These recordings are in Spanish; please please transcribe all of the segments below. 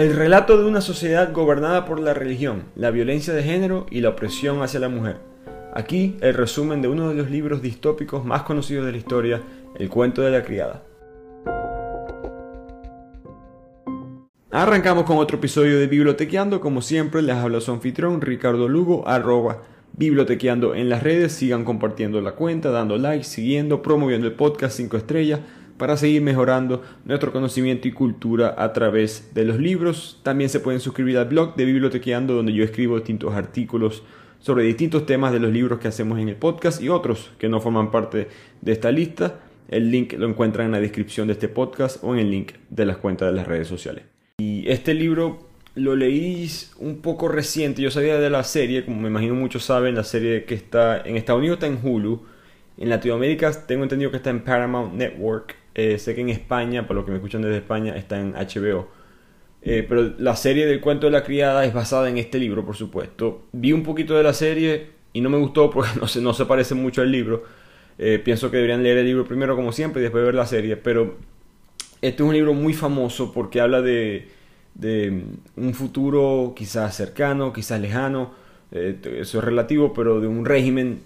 El relato de una sociedad gobernada por la religión, la violencia de género y la opresión hacia la mujer. Aquí el resumen de uno de los libros distópicos más conocidos de la historia, El cuento de la criada. Arrancamos con otro episodio de Bibliotequeando, como siempre les habla su anfitrión Ricardo Lugo, arroba bibliotequeando en las redes, sigan compartiendo la cuenta, dando like, siguiendo, promoviendo el podcast 5 estrellas para seguir mejorando nuestro conocimiento y cultura a través de los libros. También se pueden suscribir al blog de Bibliotequeando donde yo escribo distintos artículos sobre distintos temas de los libros que hacemos en el podcast y otros que no forman parte de esta lista. El link lo encuentran en la descripción de este podcast o en el link de las cuentas de las redes sociales. Y este libro lo leí un poco reciente. Yo sabía de la serie, como me imagino muchos saben, la serie que está en Estados Unidos está en Hulu. En Latinoamérica tengo entendido que está en Paramount Network. Eh, sé que en España, por lo que me escuchan desde España, está en HBO. Eh, pero la serie del cuento de la criada es basada en este libro, por supuesto. Vi un poquito de la serie y no me gustó porque no se, no se parece mucho al libro. Eh, pienso que deberían leer el libro primero como siempre y después ver la serie. Pero este es un libro muy famoso porque habla de, de un futuro quizás cercano, quizás lejano. eso es relativo, pero de un régimen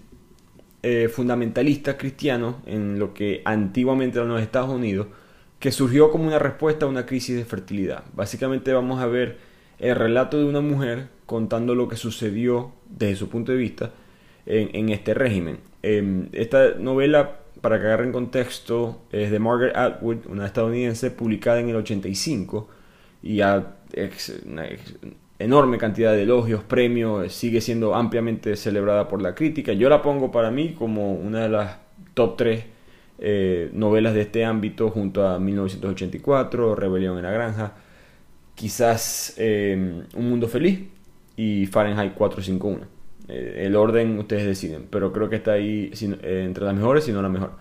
eh, fundamentalista cristiano en lo que antiguamente eran los Estados Unidos, que surgió como una respuesta a una crisis de fertilidad. Básicamente vamos a ver el relato de una mujer contando lo que sucedió desde su punto de vista en, este régimen. Em, esta novela, para que agarren contexto, es de Margaret Atwood, una estadounidense, publicada en el 85 y enorme cantidad de elogios, premios, sigue siendo ampliamente celebrada por la crítica. Yo la pongo para mí como una de las top 3 eh, novelas de este ámbito junto a 1984, Rebelión en la Granja, quizás eh, Un Mundo Feliz y Fahrenheit 451. Eh, el orden ustedes deciden, pero creo que está ahí entre las mejores, si no la mejor.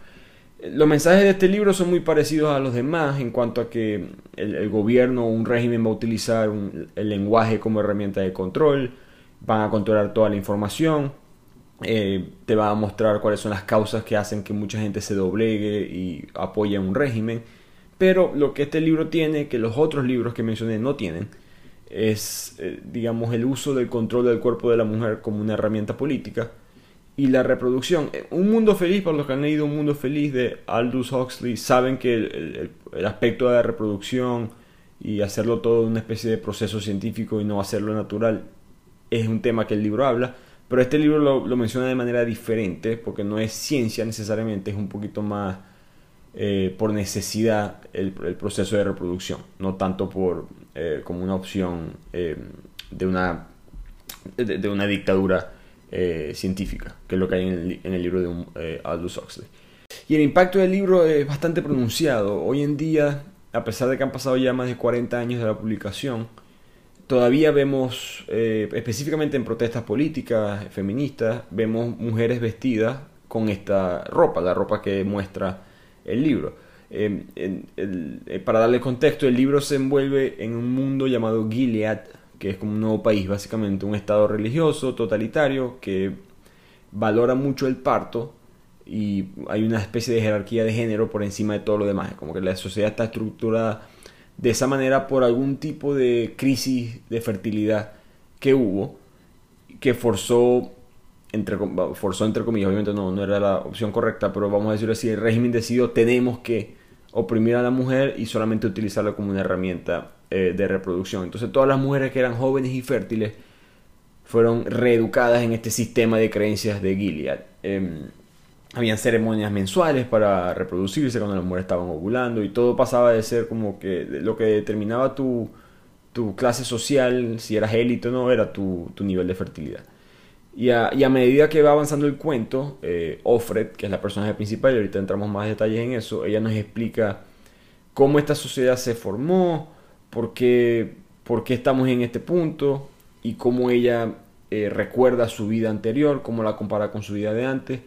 Los mensajes de este libro son muy parecidos a los demás en cuanto a que el, gobierno o un régimen va a utilizar el lenguaje como herramienta de control, van a controlar toda la información, eh, te va a mostrar cuáles son las causas que hacen que mucha gente se doblegue y apoye a un régimen. Pero lo que este libro tiene, que los otros libros que mencioné no tienen, es, eh, digamos, el uso del control del cuerpo de la mujer como una herramienta política y la reproducción. Eh, un mundo feliz, para los que han leído Un mundo feliz de Aldous Huxley, saben que el, aspecto de la reproducción y hacerlo todo una especie de proceso científico y no hacerlo natural es un tema que el libro habla. Pero este libro lo, menciona de manera diferente porque no es ciencia necesariamente, es un poquito más eh, por necesidad el, proceso de reproducción, no tanto por eh, como una opción de, una, de una dictadura eh, científica, que es lo que hay en el, libro de eh, Aldous Huxley. Y el impacto del libro es bastante pronunciado. Hoy en día, a pesar de que han pasado ya más de 40 años de la publicación, todavía vemos, eh, específicamente en protestas políticas, feministas, vemos mujeres vestidas con esta ropa, la ropa que muestra el libro. para darle contexto, el libro se envuelve en un mundo llamado Gilead, que es como un nuevo país, básicamente un estado religioso, totalitario, que valora mucho el parto y hay una especie de jerarquía de género por encima de todo lo demás, como que la sociedad está estructurada de esa manera por algún tipo de crisis de fertilidad que hubo, que forzó entre, forzó entre comillas, obviamente no, no era la opción correcta, pero vamos a decirlo así, el régimen decidió tenemos que oprimir a la mujer y solamente utilizarla como una herramienta eh, de reproducción. Entonces todas las mujeres que eran jóvenes y fértiles fueron reeducadas en este sistema de creencias de Gilead. Em, habían ceremonias mensuales para reproducirse cuando las mujeres estaban ovulando y todo pasaba de ser como que lo que determinaba tu, tu clase social, si eras élite o no, era tu, tu nivel de fertilidad. Y a, medida que va avanzando el cuento, eh, Offred, que es la personaje principal, y ahorita entramos más detalles en eso, ella nos explica cómo esta sociedad se formó, por qué, estamos en este punto y cómo ella eh, recuerda su vida anterior, cómo la compara con su vida de antes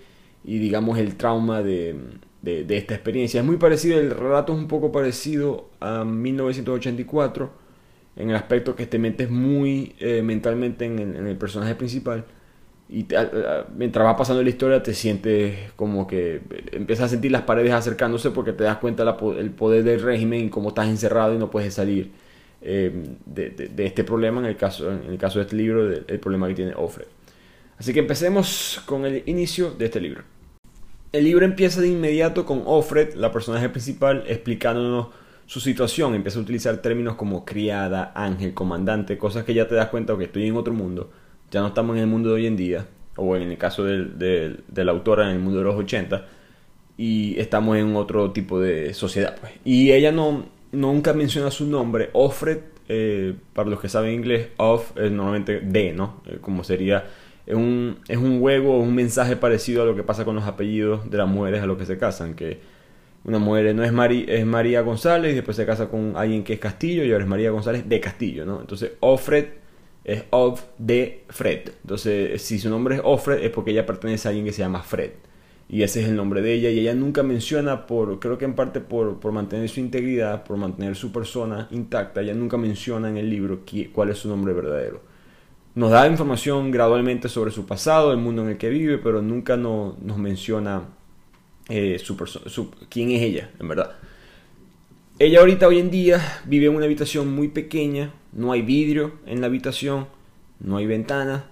y digamos el trauma de, esta experiencia. Es muy parecido, el relato es un poco parecido a 1984 en el aspecto que te metes muy eh, mentalmente en el, personaje principal y mientras va pasando la historia te sientes como que empiezas a sentir las paredes acercándose porque te das cuenta del el poder del régimen y cómo estás encerrado y no puedes salir eh, de, este problema, en el, caso, en el caso de este libro, el problema que tiene Offred. Así que empecemos con el inicio de este libro. El libro empieza de inmediato con Offred, la personaje principal, explicándonos su situación. Empieza a utilizar términos como criada, ángel, comandante, cosas que ya te das cuenta que estoy en otro mundo. Ya no estamos en el mundo de hoy en día, o en el caso de la autora, en el mundo de los 80, y estamos en otro tipo de sociedad. Pues. Y ella no, nunca menciona su nombre. Offred, eh, para los que saben inglés, off es normalmente de, ¿no? Eh, como sería es un, es un juego, un mensaje parecido a lo que pasa con los apellidos de las mujeres a los que se casan, que una mujer no es, es María González y después se casa con alguien que es Castillo y ahora es María González de Castillo, ¿no? Entonces, Offred es of de Fred. Entonces, si su nombre es Offred es porque ella pertenece a alguien que se llama Fred. Y ese es el nombre de ella. Y ella nunca menciona, por, creo que en parte por, por mantener su integridad, por mantener su persona intacta, ella nunca menciona en el libro cuál es su nombre verdadero nos da información gradualmente sobre su pasado, el mundo en el que vive, pero nunca nos menciona eh, su, quién es ella, en verdad. Ella ahorita, hoy en día, vive en una habitación muy pequeña, no hay vidrio en la habitación, no hay ventana,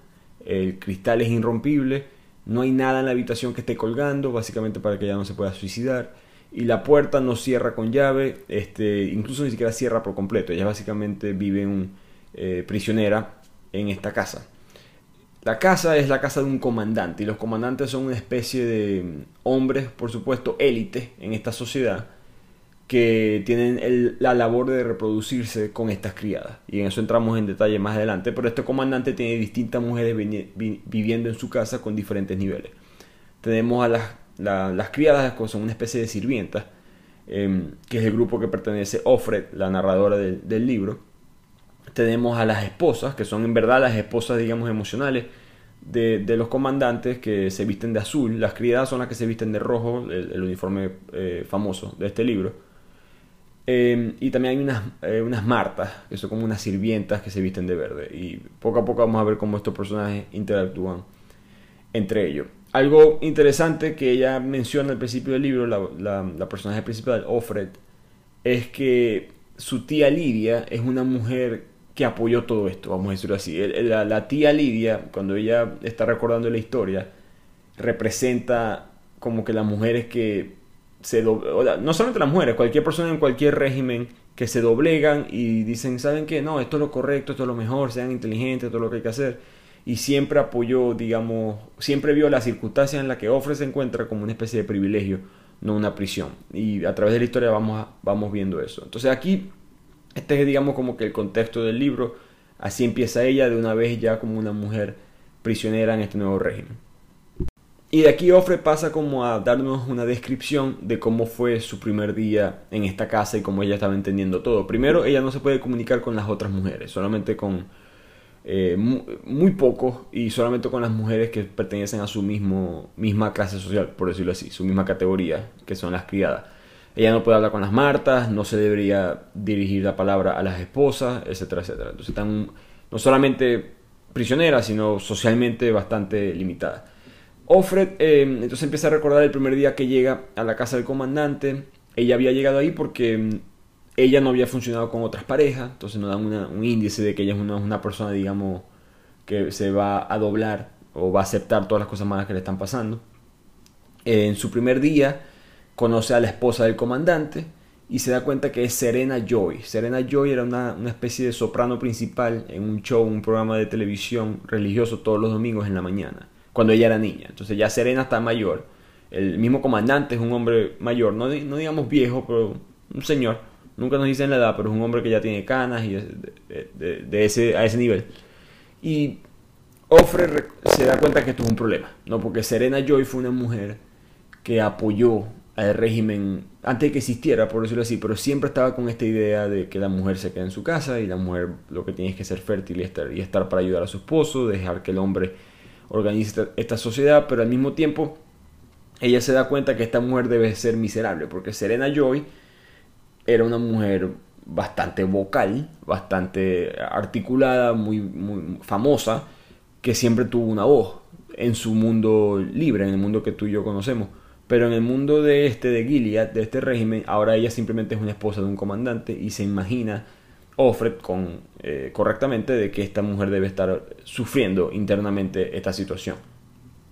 el cristal es irrompible, no hay nada en la habitación que esté colgando, básicamente para que ella no se pueda suicidar. Y la puerta no cierra con llave, este, incluso ni siquiera cierra por completo. Ella básicamente vive en, eh, prisionera en esta casa. La casa es la casa de un comandante y los comandantes son una especie de hombres, por supuesto, élite en esta sociedad que tienen la labor de reproducirse con estas criadas. Y en eso entramos en detalle más adelante, pero este comandante tiene distintas mujeres viviendo en su casa con diferentes niveles. Tenemos a las, las criadas, que son una especie de sirvientas, em, que es el grupo que pertenece Offred, la narradora del libro tenemos a las esposas, que son en verdad las esposas, digamos, emocionales de, los comandantes que se visten de azul. Las criadas son las que se visten de rojo, el, uniforme eh, famoso de este libro. Em, y también hay unas, eh, unas martas, que son como unas sirvientas que se visten de verde. Y poco a poco vamos a ver cómo estos personajes interactúan entre ellos. Algo interesante que ella menciona al principio del libro, la, la personaje principal, Offred, es que su tía Lidia es una mujer que apoyó todo esto, vamos a decirlo así. La, tía Lidia, cuando ella está recordando la historia, representa como que las mujeres que no solamente las mujeres, cualquier persona en cualquier régimen que se doblegan y dicen, ¿saben qué? No, esto es lo correcto, esto es lo mejor, sean inteligentes, todo lo que hay que hacer. Y siempre apoyó, digamos, siempre vio las circunstancias en las que Ofre se encuentra como una especie de privilegio, no una prisión. Y a través de la historia vamos, vamos viendo eso. Entonces aquí este es, digamos, como que el contexto del libro. Así empieza ella de una vez ya como una mujer prisionera en este nuevo régimen. Y de aquí Ofre pasa como a darnos una descripción de cómo fue su primer día en esta casa y cómo ella estaba entendiendo todo. Primero, ella no se puede comunicar con las otras mujeres, solamente con eh, muy, pocos y solamente con las mujeres que pertenecen a su mismo, misma clase social, por decirlo así, su misma categoría, que son las criadas. Ella no puede hablar con las martas, no se debería dirigir la palabra a las esposas, etcétera, etcétera. Entonces están no solamente prisioneras, sino socialmente bastante limitadas. Offred eh, entonces empieza a recordar el primer día que llega a la casa del comandante. Ella había llegado ahí porque mm, ella no había funcionado con otras parejas, entonces nos dan un índice de que ella es una, persona, digamos, que se va a doblar o va a aceptar todas las cosas malas que le están pasando. en su primer día, conoce a la esposa del comandante y se da cuenta que es Serena Joy. Serena Joy era una, especie de soprano principal en un show, un programa de televisión religioso todos los domingos en la mañana, cuando ella era niña. Entonces ya Serena está mayor. El mismo comandante es un hombre mayor, no, no digamos viejo, pero un señor. Nunca nos dicen la edad, pero es un hombre que ya tiene canas y de, ese, a ese nivel. Y Ofre se da cuenta que esto es un problema, ¿no? Porque Serena Joy fue una mujer que apoyó al régimen antes de que existiera, por decirlo así, pero siempre estaba con esta idea de que la mujer se queda en su casa y la mujer lo que tiene es que ser fértil y estar, y estar para ayudar a su esposo, dejar que el hombre organice esta, sociedad, pero al mismo tiempo ella se da cuenta que esta mujer debe ser miserable, porque Serena Joy era una mujer bastante vocal, bastante articulada, muy, muy famosa, que siempre tuvo una voz en su mundo libre, en el mundo que tú y yo conocemos. Pero en el mundo de este, de Gilead, de este régimen, ahora ella simplemente es una esposa de un comandante y se imagina Offred con, eh, correctamente de que esta mujer debe estar sufriendo internamente esta situación.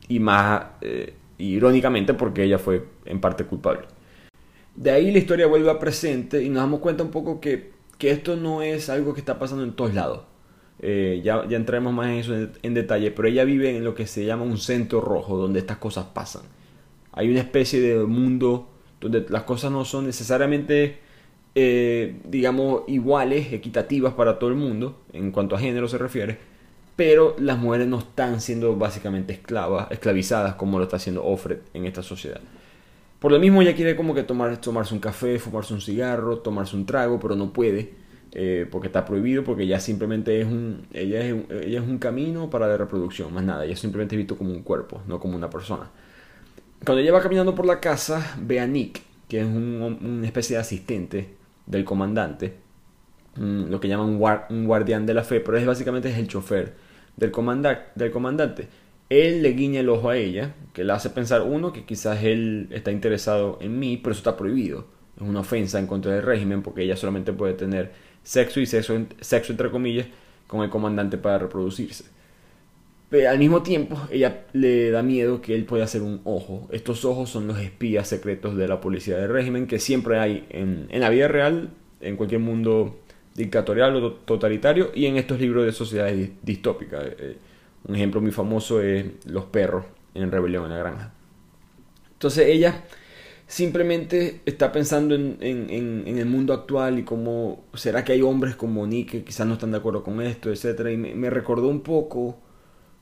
Y más eh, irónicamente porque ella fue en parte culpable. De ahí la historia vuelve a presente y nos damos cuenta un poco que, que esto no es algo que está pasando en todos lados. Eh, ya, ya entraremos más en eso en, detalle, pero ella vive en lo que se llama un centro rojo, donde estas cosas pasan. Hay una especie de mundo donde las cosas no son necesariamente, eh, digamos, iguales, equitativas para todo el mundo, en cuanto a género se refiere, pero las mujeres no están siendo básicamente esclavas, esclavizadas como lo está haciendo Offred en esta sociedad. Por lo mismo ella quiere como que tomar, tomarse un café, fumarse un cigarro, tomarse un trago, pero no puede eh, porque está prohibido, porque ya simplemente es un, ella es, ella es un camino para la reproducción, más nada, ella simplemente es visto como un cuerpo, no como una persona. Cuando ella va caminando por la casa, ve a Nick, que es un, una especie de asistente del comandante, lo que llaman un, guardián de la fe, pero es básicamente es el chofer del, del comandante él le guiña el ojo a ella, que le hace pensar, uno, que quizás él está interesado en mí, pero eso está prohibido. Es una ofensa en contra del régimen porque ella solamente puede tener sexo y sexo, sexo entre comillas con el comandante para reproducirse. Pero al mismo tiempo, ella le da miedo que él pueda hacer un ojo. Estos ojos son los espías secretos de la policía del régimen que siempre hay en, en la vida real, en cualquier mundo dictatorial o totalitario y en estos libros de sociedades distópicas. Eh, un ejemplo muy famoso es Los perros en Rebelión en la Granja. Entonces ella simplemente está pensando en, el mundo actual y cómo será que hay hombres como Nick que quizás no están de acuerdo con esto, etc. Y me, recordó un poco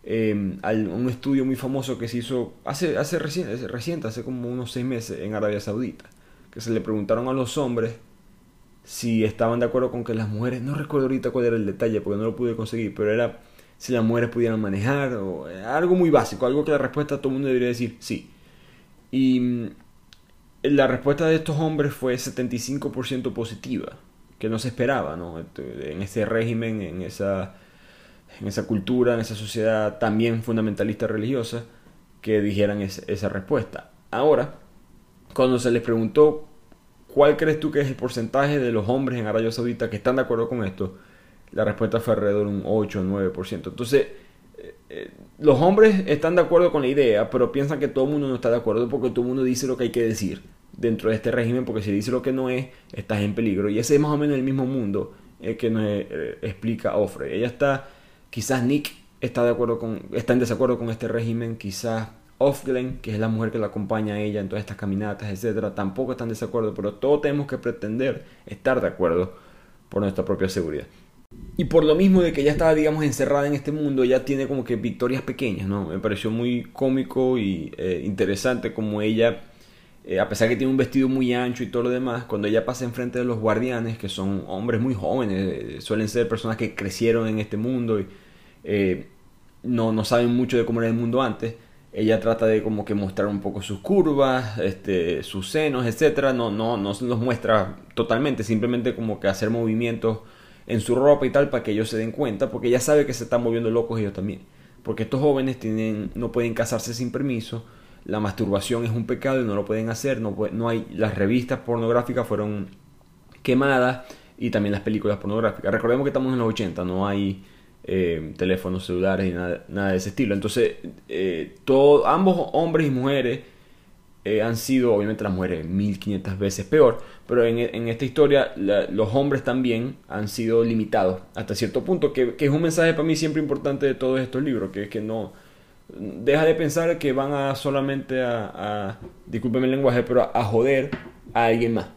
a un estudio muy famoso que se hizo hace, hace reciente, reciente, hace como unos seis meses en Arabia Saudita, que se le preguntaron a los hombres si estaban de acuerdo con que las mujeres, no recuerdo ahorita cuál era el detalle porque no lo pude conseguir, pero era si las mujeres pudieran manejar, o eh, algo muy básico, algo que la respuesta a todo el mundo debería decir sí. Y mm, la respuesta de estos hombres fue 75% positiva, que no se esperaba, ¿no? Este, en ese régimen, en esa, en esa cultura, en esa sociedad también fundamentalista religiosa, que dijeran esa respuesta. Ahora, cuando se les preguntó cuál crees tú que es el porcentaje de los hombres en Arabia Saudita que están de acuerdo con esto, la respuesta fue alrededor de un 8 o 9%. Entonces, eh, eh, los hombres están de acuerdo con la idea, pero piensan que todo el mundo no está de acuerdo porque todo el mundo dice lo que hay que decir dentro de este régimen, porque si dice lo que no es, estás en peligro. Y ese es más o menos el mismo mundo eh, que nos explica Offre. Ella está, quizás Nick está, de acuerdo con, está en desacuerdo con este régimen, quizás Offglen, que es la mujer que la acompaña a ella en todas estas caminatas, etcétera, tampoco están en desacuerdo, pero todos tenemos que pretender estar de acuerdo por nuestra propia seguridad. Y por lo mismo de que ella estaba, digamos, encerrada en este mundo, ella tiene como que victorias pequeñas, ¿no? Me pareció muy cómico y eh, interesante como ella, eh, a pesar que tiene un vestido muy ancho y todo lo demás, cuando ella pasa enfrente de los guardianes, que son hombres muy jóvenes, eh, suelen ser personas que crecieron en este mundo y no, no saben mucho de cómo era el mundo antes, ella trata de como que mostrar un poco sus curvas, este, sus senos, etcétera, no, no, no los muestra totalmente, simplemente como que hacer movimientos en su ropa y tal para que ellos se den cuenta, porque ella sabe que se están moviendo locos ellos también. Porque estos jóvenes tienen, no pueden casarse sin permiso, la masturbación es un pecado y no lo pueden hacer, no, hay, las revistas pornográficas fueron quemadas y también las películas pornográficas. Recordemos que estamos en los 80, no hay eh, teléfonos celulares y nada, nada, de ese estilo. Entonces, eh, ambos hombres y mujeres eh, han sido, obviamente las mujeres, 1500 veces peor, pero en, en esta historia los hombres también han sido limitados hasta cierto punto, que, que, es un mensaje para mí siempre importante de todos estos libros, que es que no, deja de pensar que van a solamente a, a discúlpeme el lenguaje, pero a, joder a alguien más.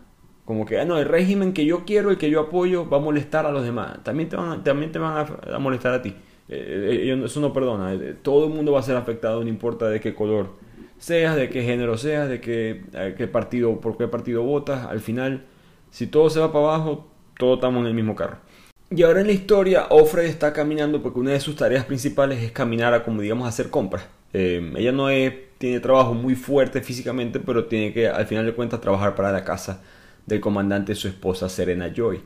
Como que, ah, no, el régimen que yo quiero, el que yo apoyo, va a molestar a los demás. También te van, también te van a, molestar a ti. Eh, eh, eso no perdona. todo el mundo va a ser afectado, no importa de qué color seas, de qué género seas, de qué, qué partido, por qué partido votas, al final, si todo se va para abajo, todos estamos en el mismo carro. Y ahora en la historia, Offred está caminando porque una de sus tareas principales es caminar a, como digamos, hacer compras. Eh, ella no tiene trabajo muy fuerte físicamente, pero tiene que, al final de cuentas, trabajar para la casa del comandante, su esposa Serena Joy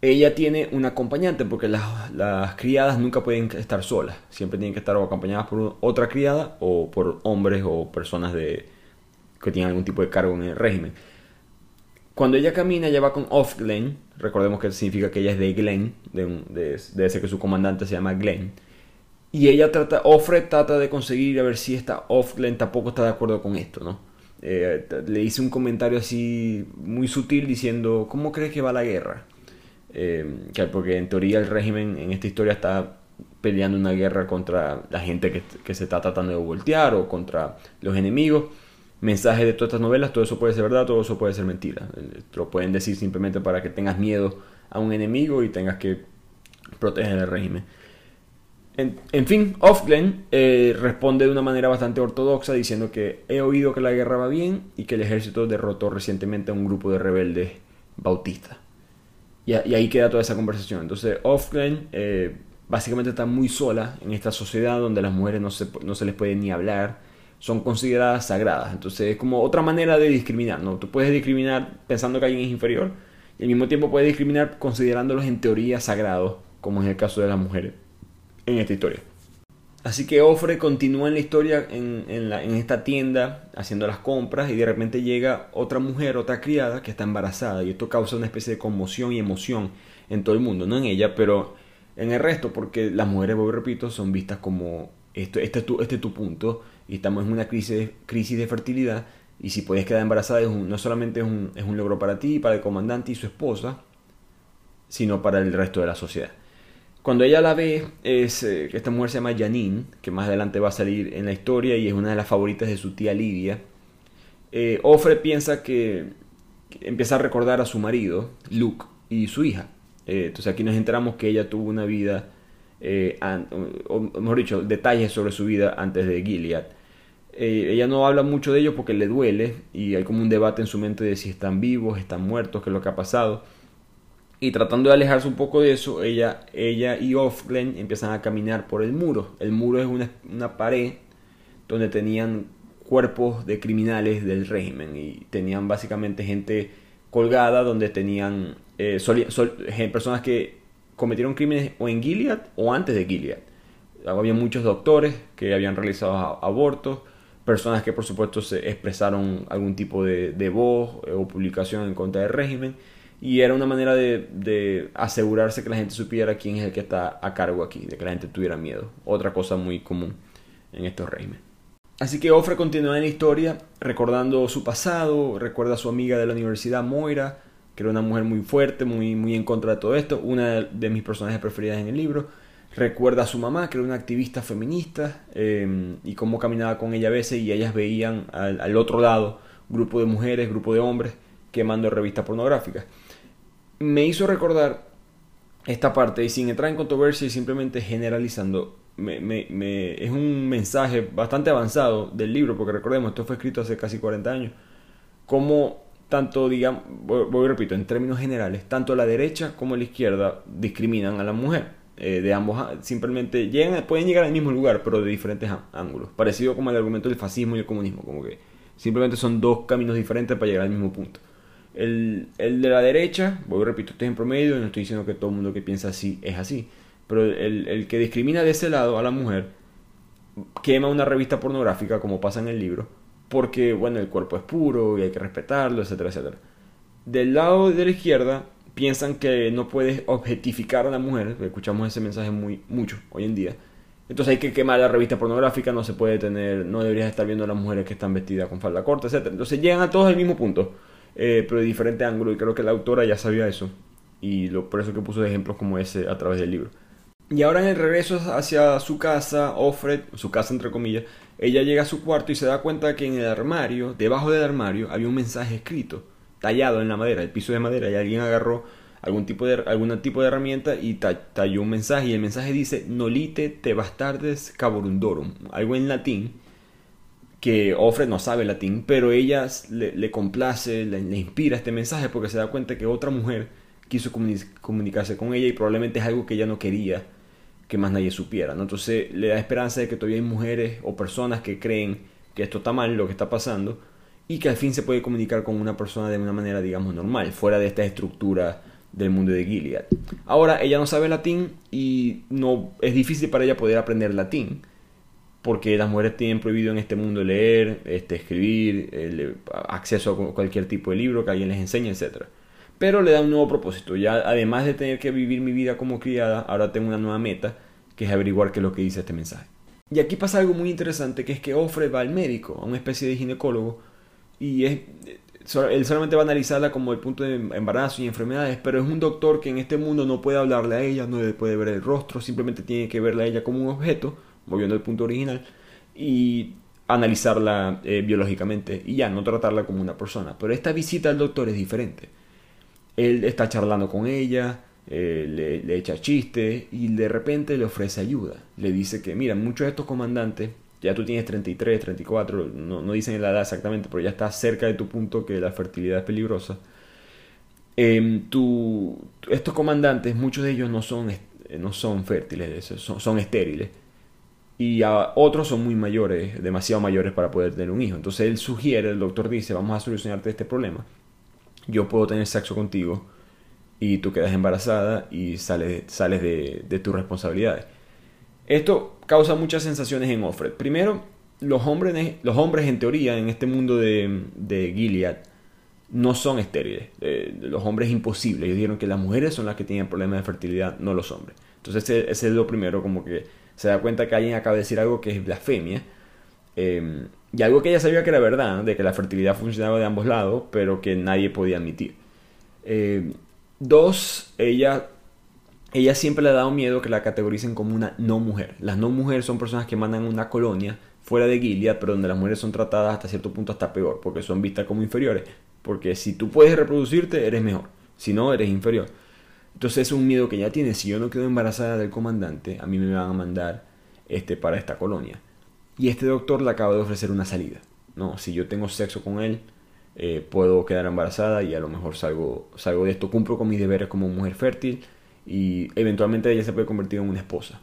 ella tiene un acompañante porque las, criadas nunca pueden estar solas, siempre tienen que estar acompañadas por otra criada o por hombres o personas de, que tienen algún tipo de cargo en el régimen. Cuando ella camina, ella va con Off Glen. Recordemos que significa que ella es de Glen, de, de, de ese que su comandante se llama Glen. Y ella trata, Offred trata de conseguir a ver si esta Offglen tampoco está de acuerdo con esto, ¿no? Eh, le hice un comentario así muy sutil diciendo, ¿cómo crees que va la guerra? Eh, porque en teoría el régimen en esta historia está peleando una guerra contra la gente que, que, se está tratando de voltear o contra los enemigos. Mensajes de todas estas novelas, todo eso puede ser verdad, todo eso puede ser mentira. Eh, lo pueden decir simplemente para que tengas miedo a un enemigo y tengas que proteger el régimen. En, fin, Ofglen eh, responde de una manera bastante ortodoxa diciendo que he oído que la guerra va bien y que el ejército derrotó recientemente a un grupo de rebeldes bautistas. Y, ahí queda toda esa conversación. Entonces, Ofglen eh, básicamente está muy sola en esta sociedad donde las mujeres no se, no se les puede ni hablar, son consideradas sagradas. Entonces, es como otra manera de discriminar. ¿no? Tú puedes discriminar pensando que alguien es inferior y al mismo tiempo puedes discriminar considerándolos en teoría sagrados, como en el caso de las mujeres en esta historia. Así que Ofre continúa en la historia en, esta tienda haciendo las compras y de repente llega otra mujer, otra criada que está embarazada y esto causa una especie de conmoción y emoción en todo el mundo, no en ella, pero en el resto porque las mujeres, voy repito, son vistas como esto, este, es tu, este tu punto y estamos en una crisis, crisis de fertilidad y si puedes quedar embarazada no solamente es un, es un logro para ti, para el comandante y su esposa, sino para el resto de la sociedad. Cuando ella la ve, es eh, esta mujer se llama Janine, que más adelante va a salir en la historia y es una de las favoritas de su tía Lidia. Eh, Ofre piensa que, empieza a recordar a su marido, Luke, y su hija. Eh, entonces aquí nos enteramos que ella tuvo una vida, o, mejor dicho, detalles sobre su vida antes de Gilead. Ella no habla mucho de ello porque le duele y hay como un debate en su mente de si están vivos, están muertos, qué es lo que ha pasado. Y tratando de alejarse un poco de eso, ella, ella y Offglen empiezan a caminar por el muro. El muro es una, una pared donde tenían cuerpos de criminales del régimen y tenían básicamente gente colgada donde tenían eh, personas que cometieron crímenes o en Gilead o antes de Gilead. Había muchos doctores que habían realizado abortos, personas que por supuesto se expresaron algún tipo de, de voz o publicación en contra del régimen y era una manera de, asegurarse que la gente supiera quién es el que está a cargo aquí, de que la gente tuviera miedo. Otra cosa muy común en estos regímenes. Así que Ofre continúa en la historia recordando su pasado, recuerda a su amiga de la universidad Moira, que era una mujer muy fuerte, muy, muy en contra de todo esto, una de mis personajes preferidas en el libro. Recuerda a su mamá, que era una activista feminista, em, y cómo caminaba con ella a veces y ellas veían al, al otro lado grupo de mujeres, grupo de hombres quemando revistas pornográficas me hizo recordar esta parte y sin entrar en controversia y simplemente generalizando, es un mensaje bastante avanzado del libro, porque recordemos, esto fue escrito hace casi 40 años, como tanto, digamos, voy, a repito, en términos generales, tanto la derecha como la izquierda discriminan a la mujer. Eh, de ambos, simplemente llegan, pueden llegar al mismo lugar, pero de diferentes ángulos. Parecido como el argumento del fascismo y el comunismo, como que simplemente son dos caminos diferentes para llegar al mismo punto. El, el de la derecha, voy repito, estoy en promedio no estoy diciendo que todo el mundo que piensa así es así, pero el, el que discrimina de ese lado a la mujer quema una revista pornográfica como pasa en el libro, porque bueno, el cuerpo es puro y hay que respetarlo, etcétera, etcétera. Del lado de la izquierda piensan que no puedes objetificar a la mujer, escuchamos ese mensaje muy mucho hoy en día. Entonces hay que quemar la revista pornográfica, no se puede tener, no deberías estar viendo a las mujeres que están vestidas con falda corta, etcétera. Entonces llegan a todos al mismo punto. Eh, pero de diferente ángulo, y creo que la autora ya sabía eso, y lo, por eso que puso ejemplos como ese a través del libro. Y ahora en el regreso hacia su casa, Offred, su casa entre comillas, ella llega a su cuarto y se da cuenta que en el armario, debajo del armario, había un mensaje escrito, tallado en la madera, el piso de madera, y alguien agarró algún tipo de, algún tipo de herramienta y talló un mensaje, y el mensaje dice, Nolite te bastardes caborundorum, algo en latín, que Offred no sabe latín, pero ella le, complace, le, inspira este mensaje porque se da cuenta que otra mujer quiso comunicarse con ella y probablemente es algo que ella no quería que más nadie supiera. ¿no? Entonces le da esperanza de que todavía hay mujeres o personas que creen que esto está mal, lo que está pasando, y que al fin se puede comunicar con una persona de una manera, digamos, normal, fuera de esta estructura del mundo de Gilead. Ahora, ella no sabe latín y no es difícil para ella poder aprender latín porque las mujeres tienen prohibido en este mundo leer, este, escribir, el, acceso a cualquier tipo de libro que alguien les enseñe, etc. Pero le da un nuevo propósito. Ya además de tener que vivir mi vida como criada, ahora tengo una nueva meta, que es averiguar qué es lo que dice este mensaje. Y aquí pasa algo muy interesante, que es que Ofre va al médico, a una especie de ginecólogo, y es, él solamente va a analizarla como el punto de embarazo y enfermedades, pero es un doctor que en este mundo no puede hablarle a ella, no le puede ver el rostro, simplemente tiene que verla a ella como un objeto, volviendo al punto original, y analizarla eh, biológicamente y ya no tratarla como una persona. Pero esta visita al doctor es diferente. Él está charlando con ella, eh, le, le, echa chiste y de repente le ofrece ayuda. Le dice que, mira, muchos de estos comandantes ya tú tienes 33, 34, no, no dicen la edad exactamente, pero ya estás cerca de tu punto que la fertilidad es peligrosa. Eh, estos comandantes, muchos de ellos no son, no son fértiles, son, estériles. Y otros son muy mayores, demasiado mayores para poder tener un hijo. Entonces él sugiere, el doctor dice, vamos a solucionarte este problema. Yo puedo tener sexo contigo y tú quedas embarazada y sales, sales de, de tus responsabilidades. Esto causa muchas sensaciones en Offred. Primero, los hombres, los hombres en teoría en este mundo de, de Gilead no son estériles. Eh, los hombres es imposible. Ellos dijeron que las mujeres son las que tienen problemas de fertilidad, no los hombres. Entonces ese, es lo primero, como que se da cuenta que alguien acaba de decir algo que es blasfemia. Eh, y algo que ella sabía que era verdad, de que la fertilidad funcionaba de ambos lados, pero que nadie podía admitir. Eh, dos, ella ella siempre le ha dado miedo que la categoricen como una no mujer. Las no mujeres son personas que mandan una colonia fuera de Gilead, pero donde las mujeres son tratadas hasta cierto punto hasta peor, porque son vistas como inferiores. Porque si tú puedes reproducirte, eres mejor. Si no, eres inferior. Entonces es un miedo que ella tiene. Si yo no quedo embarazada del comandante, a mí me van a mandar este, para esta colonia. Y este doctor le acaba de ofrecer una salida. No, si yo tengo sexo con él, eh, puedo quedar embarazada y a lo mejor salgo, salgo de esto. Cumplo con mis deberes como mujer fértil y eventualmente ella se puede convertir en una esposa.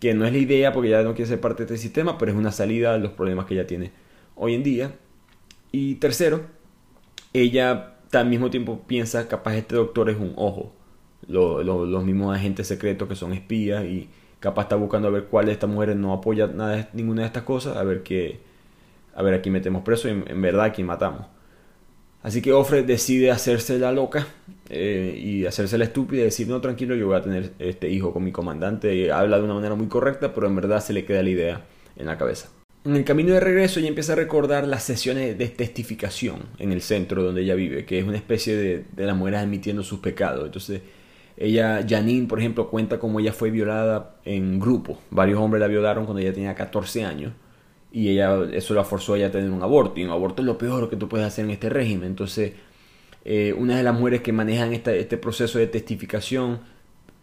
Que no es la idea porque ya no quiere ser parte de este sistema, pero es una salida a los problemas que ella tiene hoy en día. Y tercero, ella al mismo tiempo piensa capaz este doctor es un ojo. los mismos agentes secretos que son espías y capaz está buscando a ver cuál de estas mujeres no apoya nada, ninguna de estas cosas, a ver qué, a ver a quién metemos preso y en, verdad a quién matamos. Así que Ofre decide hacerse la loca eh, y hacerse la estúpida y decir, no, tranquilo, yo voy a tener este hijo con mi comandante. Y habla de una manera muy correcta, pero en verdad se le queda la idea en la cabeza. En el camino de regreso ella empieza a recordar las sesiones de testificación en el centro donde ella vive, que es una especie de, de las mujeres admitiendo sus pecados. Entonces, ella, Janine, por ejemplo, cuenta cómo ella fue violada en grupo. Varios hombres la violaron cuando ella tenía 14 años y ella eso la forzó a ella a tener un aborto y un aborto es lo peor que tú puedes hacer en este régimen entonces eh, una de las mujeres que manejan este proceso de testificación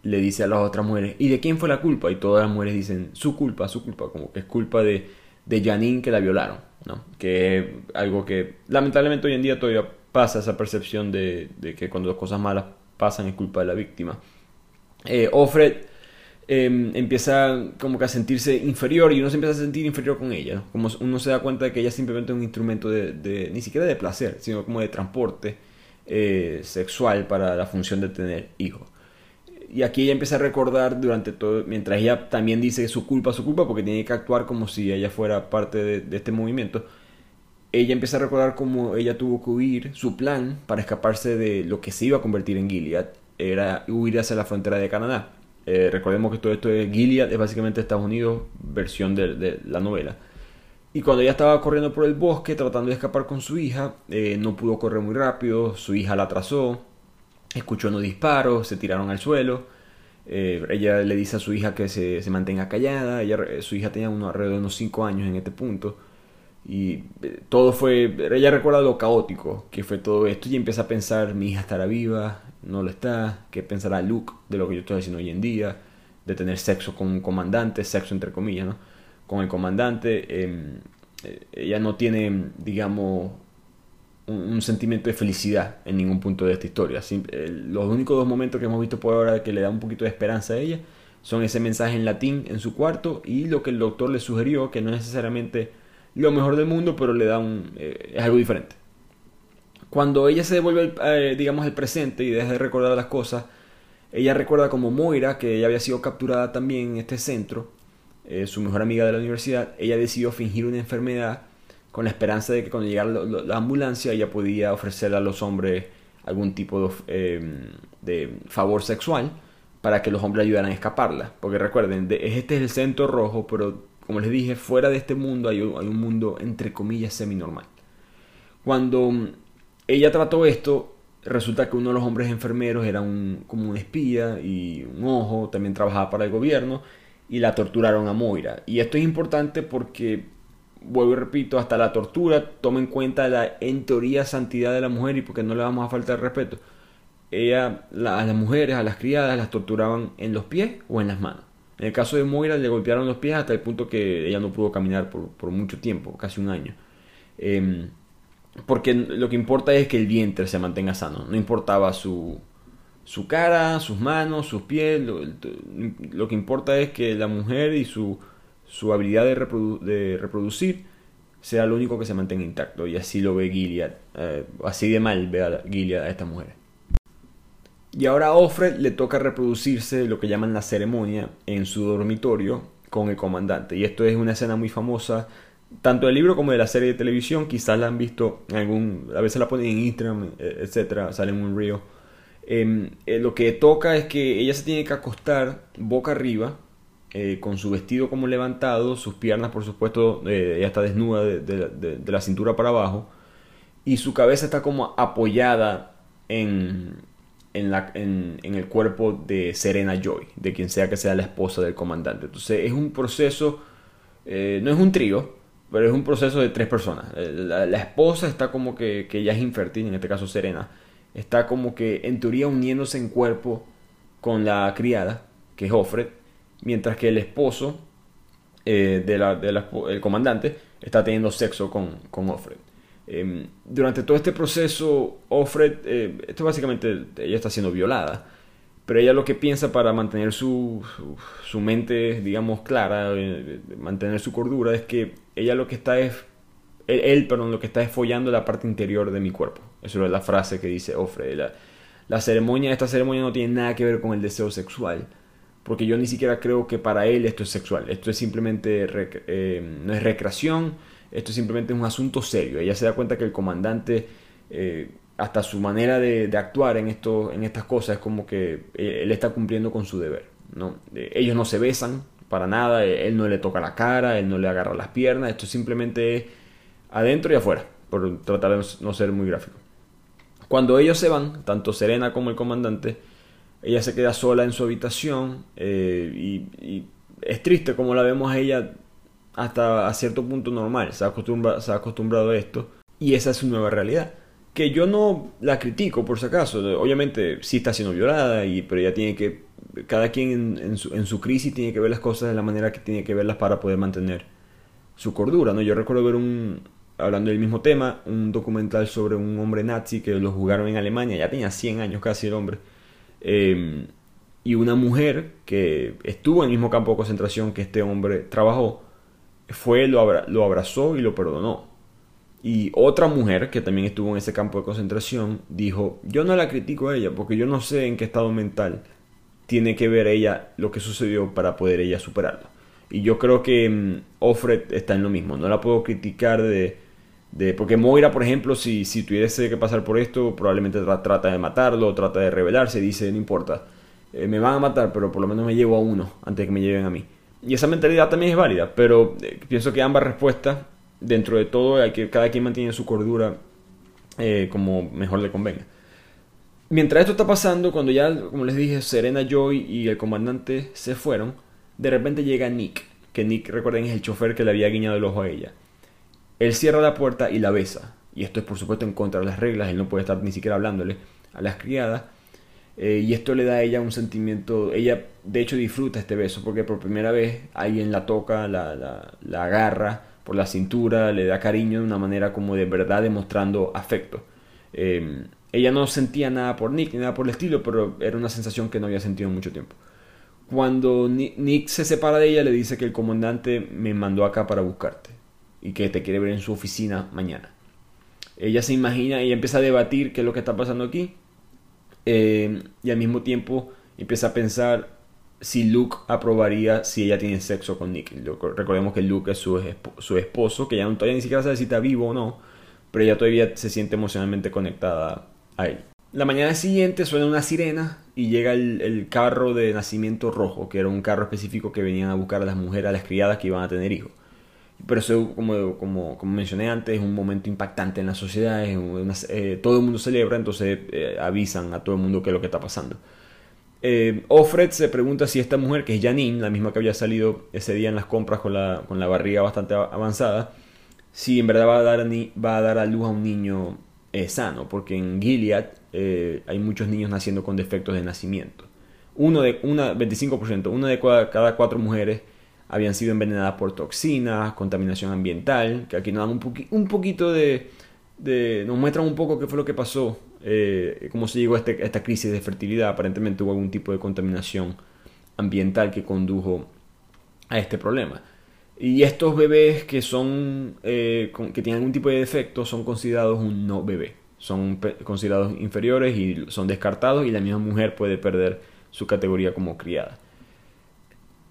le dice a las otras mujeres ¿y de quién fue la culpa? y todas las mujeres dicen su culpa, su culpa como que es culpa de, de Janine que la violaron ¿no? que es algo que lamentablemente hoy en día todavía pasa esa percepción de, que cuando las cosas malas pasan es culpa de la víctima eh, Em, empieza como que a sentirse inferior y uno se empieza a sentir inferior con ella. Como uno se da cuenta de que ella es simplemente un instrumento de, ni siquiera de placer, sino como de transporte eh, sexual para la función de tener hijos. Y aquí ella empieza a recordar durante todo, mientras ella también dice su culpa, su culpa, porque tiene que actuar como si ella fuera parte de, de este movimiento. Ella empieza a recordar cómo ella tuvo que huir, su plan para escaparse de lo que se iba a convertir en Gilead era huir hacia la frontera de Canadá eh, recordemos que todo esto es Gilead, es básicamente Estados Unidos, versión de, la novela. Y cuando ella estaba corriendo por el bosque tratando de escapar con su hija, eh, no pudo correr muy rápido, su hija la atrasó, escuchó unos disparos, se tiraron al suelo. Eh, ella le dice a su hija que se, mantenga callada, ella, su hija tenía unos, alrededor de unos 5 años en este punto. Y todo fue, ella recuerda lo caótico que fue todo esto y empieza a pensar, mi hija estará viva, no lo está, qué pensará Luke de lo que yo estoy haciendo hoy en día, de tener sexo con un comandante, sexo entre comillas, ¿no? Con el comandante, em, eh, ella no tiene, digamos, un, sentimiento de felicidad en ningún punto de esta historia. los únicos dos momentos que hemos visto por ahora que le da un poquito de esperanza a ella son ese mensaje en latín en su cuarto y lo que el doctor le sugirió, que no es necesariamente lo mejor del mundo, pero le da un, eh, es algo diferente. Cuando ella se devuelve, eh, digamos, el presente y deja de recordar las cosas, ella recuerda como Moira, que ella había sido capturada también en este centro, eh, su mejor amiga de la universidad, ella decidió fingir una enfermedad con la esperanza de que cuando llegara la ambulancia ella podía ofrecerle a los hombres algún tipo de, em, de, favor sexual para que los hombres ayudaran a escaparla. Porque recuerden, este es el centro rojo, pero como les dije, fuera de este mundo hay un, mundo entre comillas semi-normal. Cuando ella trató esto, resulta que uno de los hombres enfermeros era un, como un espía y un ojo, también trabajaba para el gobierno y la torturaron a Moira. Y esto es importante porque, vuelvo y repito, hasta la tortura toma en cuenta la, en teoría, santidad de la mujer y porque no le vamos a faltar respeto. Ella, a las mujeres, a las criadas, las torturaban en los pies o en las manos. En el caso de Moira le golpearon los pies hasta el punto que ella no pudo caminar por, mucho tiempo, casi un año. Em, porque lo que importa es que el vientre se mantenga sano. No importaba su, su cara, sus manos, sus pies. Lo, que importa es que la mujer y su, su habilidad de, de, reproducir sea lo único que se mantenga intacto. Y así lo ve Gilead. Eh, así de mal ve a Gilead a esta mujer. Y ahora a le toca reproducirse lo que llaman la ceremonia en su dormitorio con el comandante. Y esto es una escena muy famosa tanto del libro como de la serie de televisión, quizás la han visto en algún, a veces la ponen en Instagram, eh, etcétera, sale en un río. Em, eh, lo que toca es que ella se tiene que acostar boca arriba, eh, con su vestido como levantado, sus piernas, por supuesto, ella está desnuda de, la cintura para abajo, y su cabeza está como apoyada en, en, el cuerpo de Serena Joy, de quien sea que sea la esposa del comandante. Entonces es un proceso, no es un trío, pero es un proceso de tres personas. Eh, la, esposa está como que, que ya es infértil, en este caso Serena, está como que en teoría uniéndose en cuerpo con la criada, que es Offred, mientras que el esposo eh, de comandante está teniendo sexo con, con Offred. Em, durante todo este proceso, Offred, eh, esto básicamente ella está siendo violada pero ella lo que piensa para mantener su, su, mente, digamos, clara, eh, mantener su cordura, es que ella lo que está es, él, perdón, lo que está es follando la parte interior de mi cuerpo. Eso es la frase que dice Ofre. La, la ceremonia, esta ceremonia no tiene nada que ver con el deseo sexual, porque yo ni siquiera creo que para él esto es sexual. Esto es simplemente, eh, no es recreación, esto simplemente es un asunto serio. Ella se da cuenta que el comandante... Eh, hasta su manera de, actuar en, esto, en estas cosas es como que eh, él está cumpliendo con su deber. ¿no? Eh, ellos no se besan para nada, él no le toca la cara, él no le agarra las piernas, esto simplemente es adentro y afuera, por tratar de no ser muy gráfico. Cuando ellos se van, tanto Serena como el comandante, ella se queda sola en su habitación y, es triste como la vemos a ella hasta a cierto punto normal, se acostumbra, se ha acostumbrado a esto y esa es su nueva realidad que yo no la critico por si acaso, obviamente sí está siendo violada, y, pero ella tiene que, cada quien en, su, en, su, crisis tiene que ver las cosas de la manera que tiene que verlas para poder mantener su cordura, ¿no? Yo recuerdo ver un, hablando del mismo tema, un documental sobre un hombre nazi que lo jugaron en Alemania, ya tenía 100 años casi el hombre, em, y una mujer que estuvo en el mismo campo de concentración que este hombre trabajó, fue, lo, lo abrazó y lo perdonó. Y otra mujer que también estuvo en ese campo de concentración dijo, yo no la critico a ella porque yo no sé en qué estado mental tiene que ver ella lo que sucedió para poder ella superarlo. Y yo creo que um, Offred está en lo mismo, no la puedo criticar de... de porque Moira, por ejemplo, si, si tuviese que pasar por esto, probablemente trata de matarlo, trata de rebelarse, dice, no importa, eh, me van a matar, pero por lo menos me llevo a uno antes de que me lleven a mí. Y esa mentalidad también es válida, pero eh, pienso que ambas respuestas dentro de todo hay que cada quien mantiene su cordura eh, como mejor le convenga. Mientras esto está pasando, cuando ya, como les dije, Serena Joy y el comandante se fueron, de repente llega Nick, que Nick, recuerden, es el chofer que le había guiñado el ojo a ella. Él cierra la puerta y la besa. Y esto es por supuesto en contra de las reglas, él no puede estar ni siquiera hablándole a las criadas. Eh, y esto le da a ella un sentimiento, ella de hecho disfruta este beso porque por primera vez alguien la toca, la, la, agarra, por la cintura, le da cariño de una manera como de verdad demostrando afecto. Em, ella no sentía nada por Nick ni nada por el estilo, pero era una sensación que no había sentido en mucho tiempo. Cuando Nick se separa de ella, le dice que el comandante me mandó acá para buscarte y que te quiere ver en su oficina mañana. Ella se imagina, y empieza a debatir qué es lo que está pasando aquí em, y al mismo tiempo empieza a pensar si Luke aprobaría si ella tiene sexo con Nick. Recordemos que Luke es su, esposo, que ya no, todavía ni siquiera sabe si está vivo o no, pero ella todavía se siente emocionalmente conectada a él. La mañana siguiente suena una sirena y llega el, carro de nacimiento rojo, que era un carro específico que venían a buscar a las mujeres, a las criadas que iban a tener hijos. Pero eso, como, como, como mencioné antes, es un momento impactante en la sociedad, eh, todo el mundo celebra, entonces eh, avisan a todo el mundo qué es lo que está pasando. Eh, Offred se pregunta si esta mujer, que es Janine, la misma que había salido ese día en las compras con la, con la barriga bastante avanzada, si en verdad va a dar a, va a, dar a luz a un niño sano, porque en Gilead eh, hay muchos niños naciendo con defectos de nacimiento. Uno de, una, 25%, una de cada cuatro mujeres habían sido envenenadas por toxinas, contaminación ambiental, que aquí nos dan un, un poquito de, nos muestran un poco qué fue lo que pasó, eh, cómo se llegó a, este, esta crisis de fertilidad. Aparentemente hubo algún tipo de contaminación ambiental que condujo a este problema. Y estos bebés que son eh, que tienen algún tipo de defecto son considerados un no bebé son considerados inferiores y son descartados y la misma mujer puede perder su categoría como criada.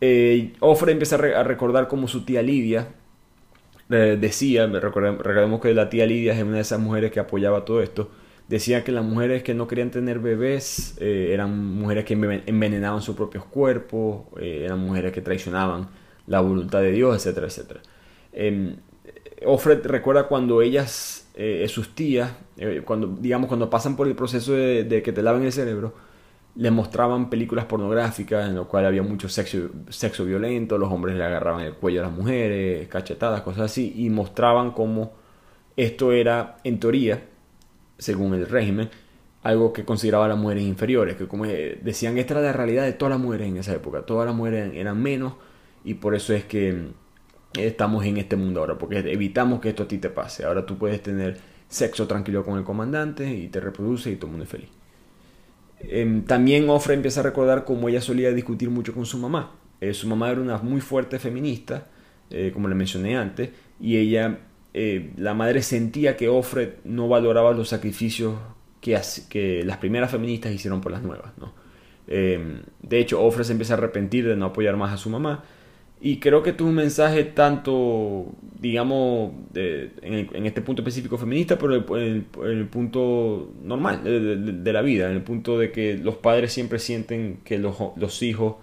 Eh, Ofre empieza a, recordar como su tía Lidia eh, decía, recordemos que la tía Lidia es una de esas mujeres que apoyaba todo esto, decía que las mujeres que no querían tener bebés eh, eran mujeres que envenenaban sus propios cuerpos, eran mujeres que traicionaban la voluntad de Dios, etcétera, etcétera. Em, Offred recuerda cuando ellas, eh, sus tías, eh, cuando, digamos, cuando pasan por el proceso de, que te laven el cerebro, les mostraban películas pornográficas en las cuales había mucho sexo, sexo violento, los hombres le agarraban el cuello a las mujeres, cachetadas, cosas así, y mostraban cómo esto era, en teoría, según el régimen, algo que consideraba las mujeres inferiores, que como eh, decían, esta era la realidad de todas las mujeres en esa época, todas las mujeres eran menos, y por eso es que estamos en este mundo ahora, porque evitamos que esto a ti te pase. Ahora tú puedes tener sexo tranquilo con el comandante y te reproduce y todo el mundo es feliz. Em, también Ofra empieza a recordar cómo ella solía discutir mucho con su mamá. Eh, su mamá era una muy fuerte feminista, eh, como le mencioné antes, y ella, eh, la madre sentía que Ofred no valoraba los sacrificios que, las primeras feministas hicieron por las nuevas. ¿no? Em, de hecho, Ofred se empieza a arrepentir de no apoyar más a su mamá y creo que es un mensaje tanto, digamos, en, este punto específico feminista, pero en el, punto normal de, la vida, en el punto de que los padres siempre sienten que los, los, hijos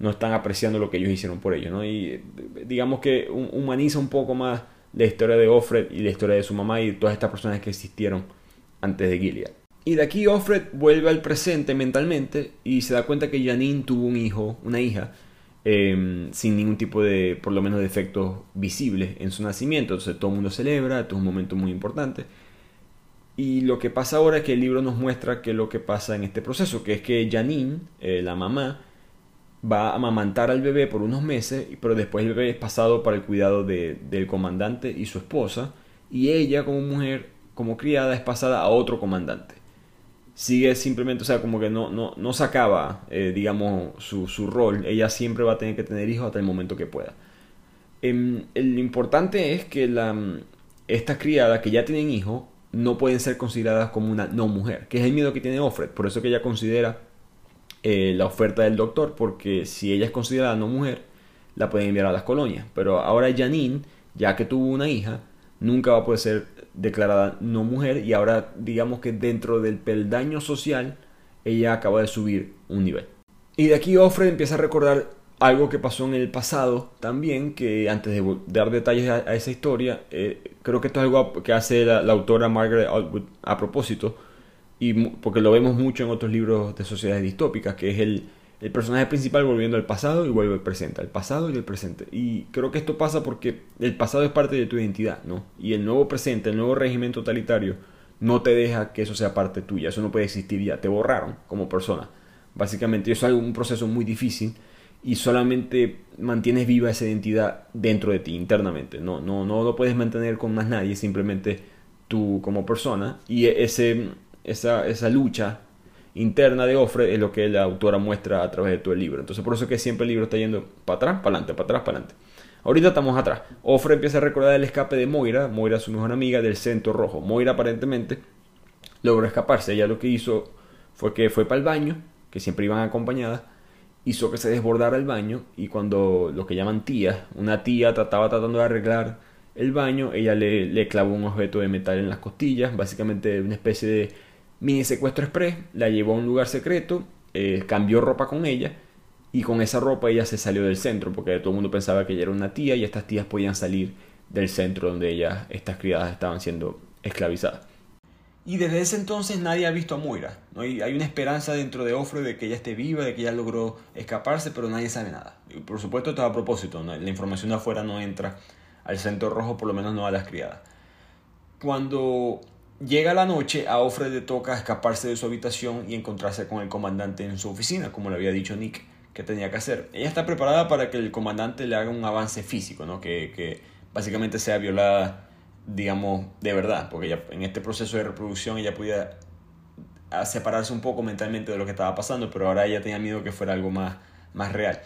no están apreciando lo que ellos hicieron por ellos, ¿no? Y digamos que humaniza un poco más la historia de Offred y la historia de su mamá y todas estas personas que existieron antes de Gilead. Y de aquí Offred vuelve al presente mentalmente y se da cuenta que Janine tuvo un hijo, una hija, Em, sin ningún tipo de, por lo menos, de efectos visibles en su nacimiento. Entonces todo el mundo celebra, esto es un momento muy importante. Y lo que pasa ahora es que el libro nos muestra que lo que pasa en este proceso, que es que Janine, eh, la mamá, va a amamantar al bebé por unos meses, pero después el bebé es pasado para el cuidado del comandante y su esposa, y ella como mujer, como criada, es pasada a otro comandante sigue simplemente, o sea, como que no, no, no sacaba, eh, digamos, su, su, rol. Ella siempre va a tener que tener hijos hasta el momento que pueda. Eh, el importante es que la, estas criadas que ya tienen hijos no pueden ser consideradas como una no mujer, que es el miedo que tiene Offred. Por eso que ella considera eh, la oferta del doctor, porque si ella es considerada no mujer, la pueden enviar a las colonias. Pero ahora Janine, ya que tuvo una hija, nunca va a poder ser declarada no mujer y ahora digamos que dentro del peldaño social ella acaba de subir un nivel. Y de aquí Offred empieza a recordar algo que pasó en el pasado también, que antes de dar detalles a, esa historia, eh, creo que esto es algo que hace la, autora Margaret Atwood a propósito, y porque lo vemos mucho en otros libros de sociedades distópicas, que es el, el personaje principal volviendo al pasado y vuelve al presente, al pasado y al presente. Y creo que esto pasa porque el pasado es parte de tu identidad, ¿no? Y el nuevo presente, el nuevo régimen totalitario, no te deja que eso sea parte tuya, eso no puede existir ya, te borraron como persona. Básicamente, eso es un proceso muy difícil y solamente mantienes viva esa identidad dentro de ti, internamente. No, no, no lo puedes mantener con más nadie, simplemente tú como persona. Y ese, esa, esa lucha interna de Ofre es lo que la autora muestra a través de todo el libro. Entonces por eso que siempre el libro está yendo para atrás, para adelante, para atrás, para adelante. Ahorita estamos atrás. Ofre empieza a recordar el escape de Moira, Moira su mejor amiga del centro rojo. Moira aparentemente logró escaparse. Ella lo que hizo fue que fue para el baño, que siempre iban acompañadas, hizo que se desbordara el baño y cuando lo que llaman tía, una tía estaba tratando de arreglar el baño, ella le, le, clavó un objeto de metal en las costillas, básicamente una especie de mini secuestro express, la llevó a un lugar secreto, eh, cambió ropa con ella y con esa ropa ella se salió del centro porque todo el mundo pensaba que ella era una tía y estas tías podían salir del centro donde ellas, estas criadas estaban siendo esclavizadas. Y desde ese entonces nadie ha visto a Moira. ¿no? hay una esperanza dentro de Ofre de que ella esté viva, de que ella logró escaparse, pero nadie sabe nada. Y por supuesto, esto a propósito. La información de afuera no entra al centro rojo, por lo menos no a las criadas. Cuando llega la noche, a Ofre le toca escaparse de su habitación y encontrarse con el comandante en su oficina, como le había dicho Nick que tenía que hacer. Ella está preparada para que el comandante le haga un avance físico, ¿no? que, que básicamente sea violada digamos, de verdad, porque ella, en este proceso de reproducción ella podía separarse un poco mentalmente de lo que estaba pasando, pero ahora ella tenía miedo que fuera algo más, más real.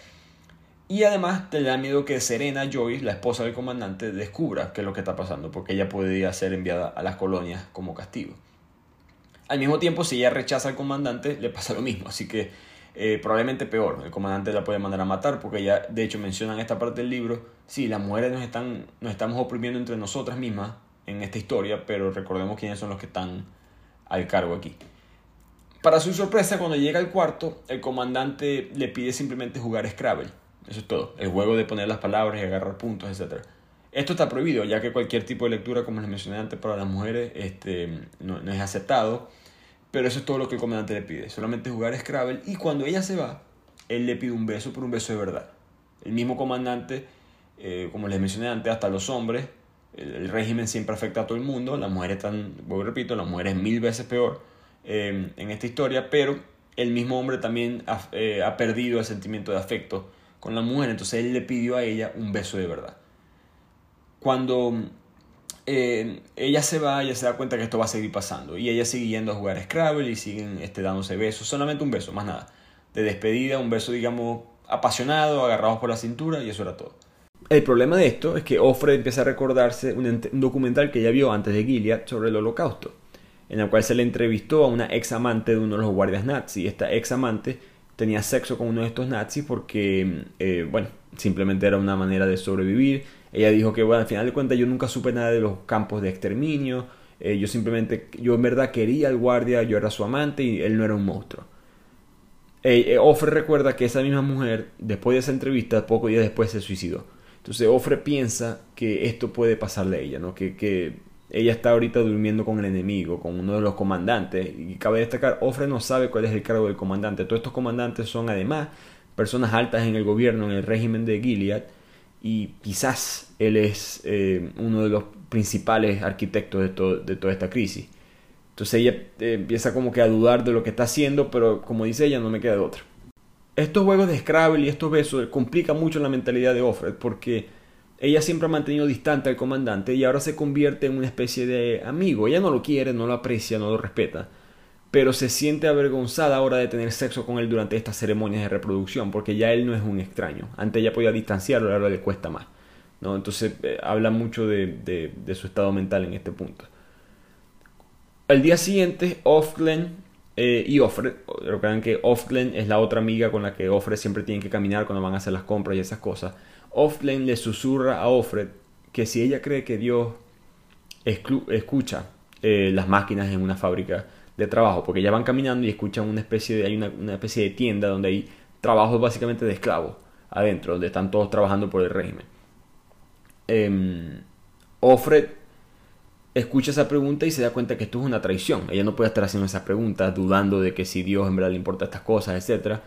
Y además te da miedo que Serena Joyce, la esposa del comandante, descubra qué es lo que está pasando, porque ella podría ser enviada a las colonias como castigo. Al mismo tiempo, si ella rechaza al comandante, le pasa lo mismo, así que eh, probablemente peor. El comandante la puede mandar a matar porque ya, de hecho, mencionan esta parte del libro. Sí, las mujeres nos, están, nos estamos oprimiendo entre nosotras mismas en esta historia, pero recordemos quiénes son los que están al cargo aquí. Para su sorpresa, cuando llega al cuarto, el comandante le pide simplemente jugar Scrabble. Eso es todo. El juego de poner las palabras y agarrar puntos, etc. Esto está prohibido, ya que cualquier tipo de lectura, como les mencioné antes, para las mujeres este, no es aceptado. Pero eso es todo lo que el comandante le pide. Solamente jugar Scrabble. Y cuando ella se va, él le pide un beso, pero un beso de verdad. El mismo comandante, eh, como les mencioné antes, hasta los hombres, el, régimen siempre afecta a todo el mundo. Las mujeres están, voy repito, las mujeres mil veces peor eh, en esta historia. Pero el mismo hombre también ha, eh, ha perdido el sentimiento de afecto con la mujer. Entonces él le pidió a ella un beso de verdad. Cuando eh, ella se va, ella se da cuenta que esto va a seguir pasando. Y ella sigue yendo a jugar Scrabble y siguen este, dándose besos. Solamente un beso, más nada. De despedida, un beso, digamos, apasionado, agarrados por la cintura y eso era todo. El problema de esto es que Offred empieza a recordarse un, documental que ella vio antes de Gilead sobre el holocausto, en el cual se le entrevistó a una ex amante de uno de los guardias nazis. Esta ex amante tenía sexo con uno de estos nazis porque, eh, bueno, simplemente era una manera de sobrevivir ella dijo que, bueno, al final de cuentas yo nunca supe nada de los campos de exterminio. Eh, yo simplemente, yo en verdad quería al guardia, yo era su amante y él no era un monstruo. Eh, eh, Ofre recuerda que esa misma mujer, después de esa entrevista, pocos días después se suicidó. Entonces Ofre piensa que esto puede pasarle a ella, ¿no? Que, que ella está ahorita durmiendo con el enemigo, con uno de los comandantes. Y cabe destacar, Ofre no sabe cuál es el cargo del comandante. Todos estos comandantes son además personas altas en el gobierno, en el régimen de Gilead y quizás él es eh, uno de los principales arquitectos de, toda esta crisis. Entonces ella eh, empieza como que a dudar de lo que está haciendo, pero como dice ella, no me queda de otra. Estos juegos de Scrabble y estos besos complican mucho la mentalidad de Offred porque ella siempre ha mantenido distante al comandante y ahora se convierte en una especie de amigo. Ella no lo quiere, no lo aprecia, no lo respeta pero se siente avergonzada ahora de tener sexo con él durante estas ceremonias de reproducción, porque ya él no es un extraño. Antes ya podía distanciarlo, ahora le cuesta más. ¿no? Entonces eh, habla mucho de, su estado mental en este punto. Al día siguiente, Offglen eh, y Offred, recuerdan que Offglen es la otra amiga con la que Offred siempre tiene que caminar cuando van a hacer las compras y esas cosas. Offglen le susurra a Offred que si ella cree que Dios escucha eh, las máquinas en una fábrica, de trabajo, porque ya van caminando y escuchan una especie de, hay una, especie de tienda donde hay trabajos básicamente de esclavos adentro, donde están todos trabajando por el régimen. Eh, Offred escucha esa pregunta y se da cuenta que esto es una traición. Ella no puede estar haciendo esa pregunta dudando de que si Dios en verdad le importa estas cosas, etc.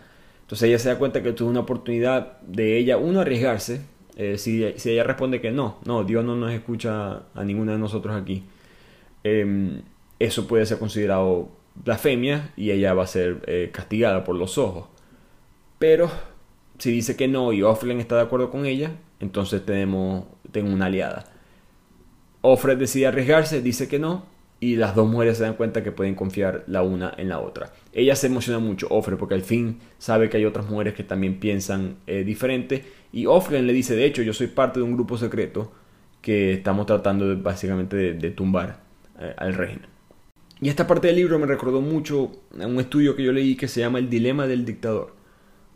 Entonces ella se da cuenta que esto es una oportunidad de ella, uno, arriesgarse. Eh, si, ella responde que no, no, Dios no nos escucha a ninguno de nosotros aquí. Eh, eso puede ser considerado blasfemia y ella va a ser eh, castigada por los ojos. Pero si dice que no y Offred está de acuerdo con ella, entonces tenemos tengo una aliada. Offred decide arriesgarse, dice que no, y las dos mujeres se dan cuenta que pueden confiar la una en la otra. Ella se emociona mucho, Offred, porque al fin sabe que hay otras mujeres que también piensan eh, diferente, y Offred le dice, de hecho, yo soy parte de un grupo secreto que estamos tratando básicamente de, tumbar eh, al régimen. Y esta parte del libro me recordó mucho a un estudio que yo leí que se llama El dilema del dictador,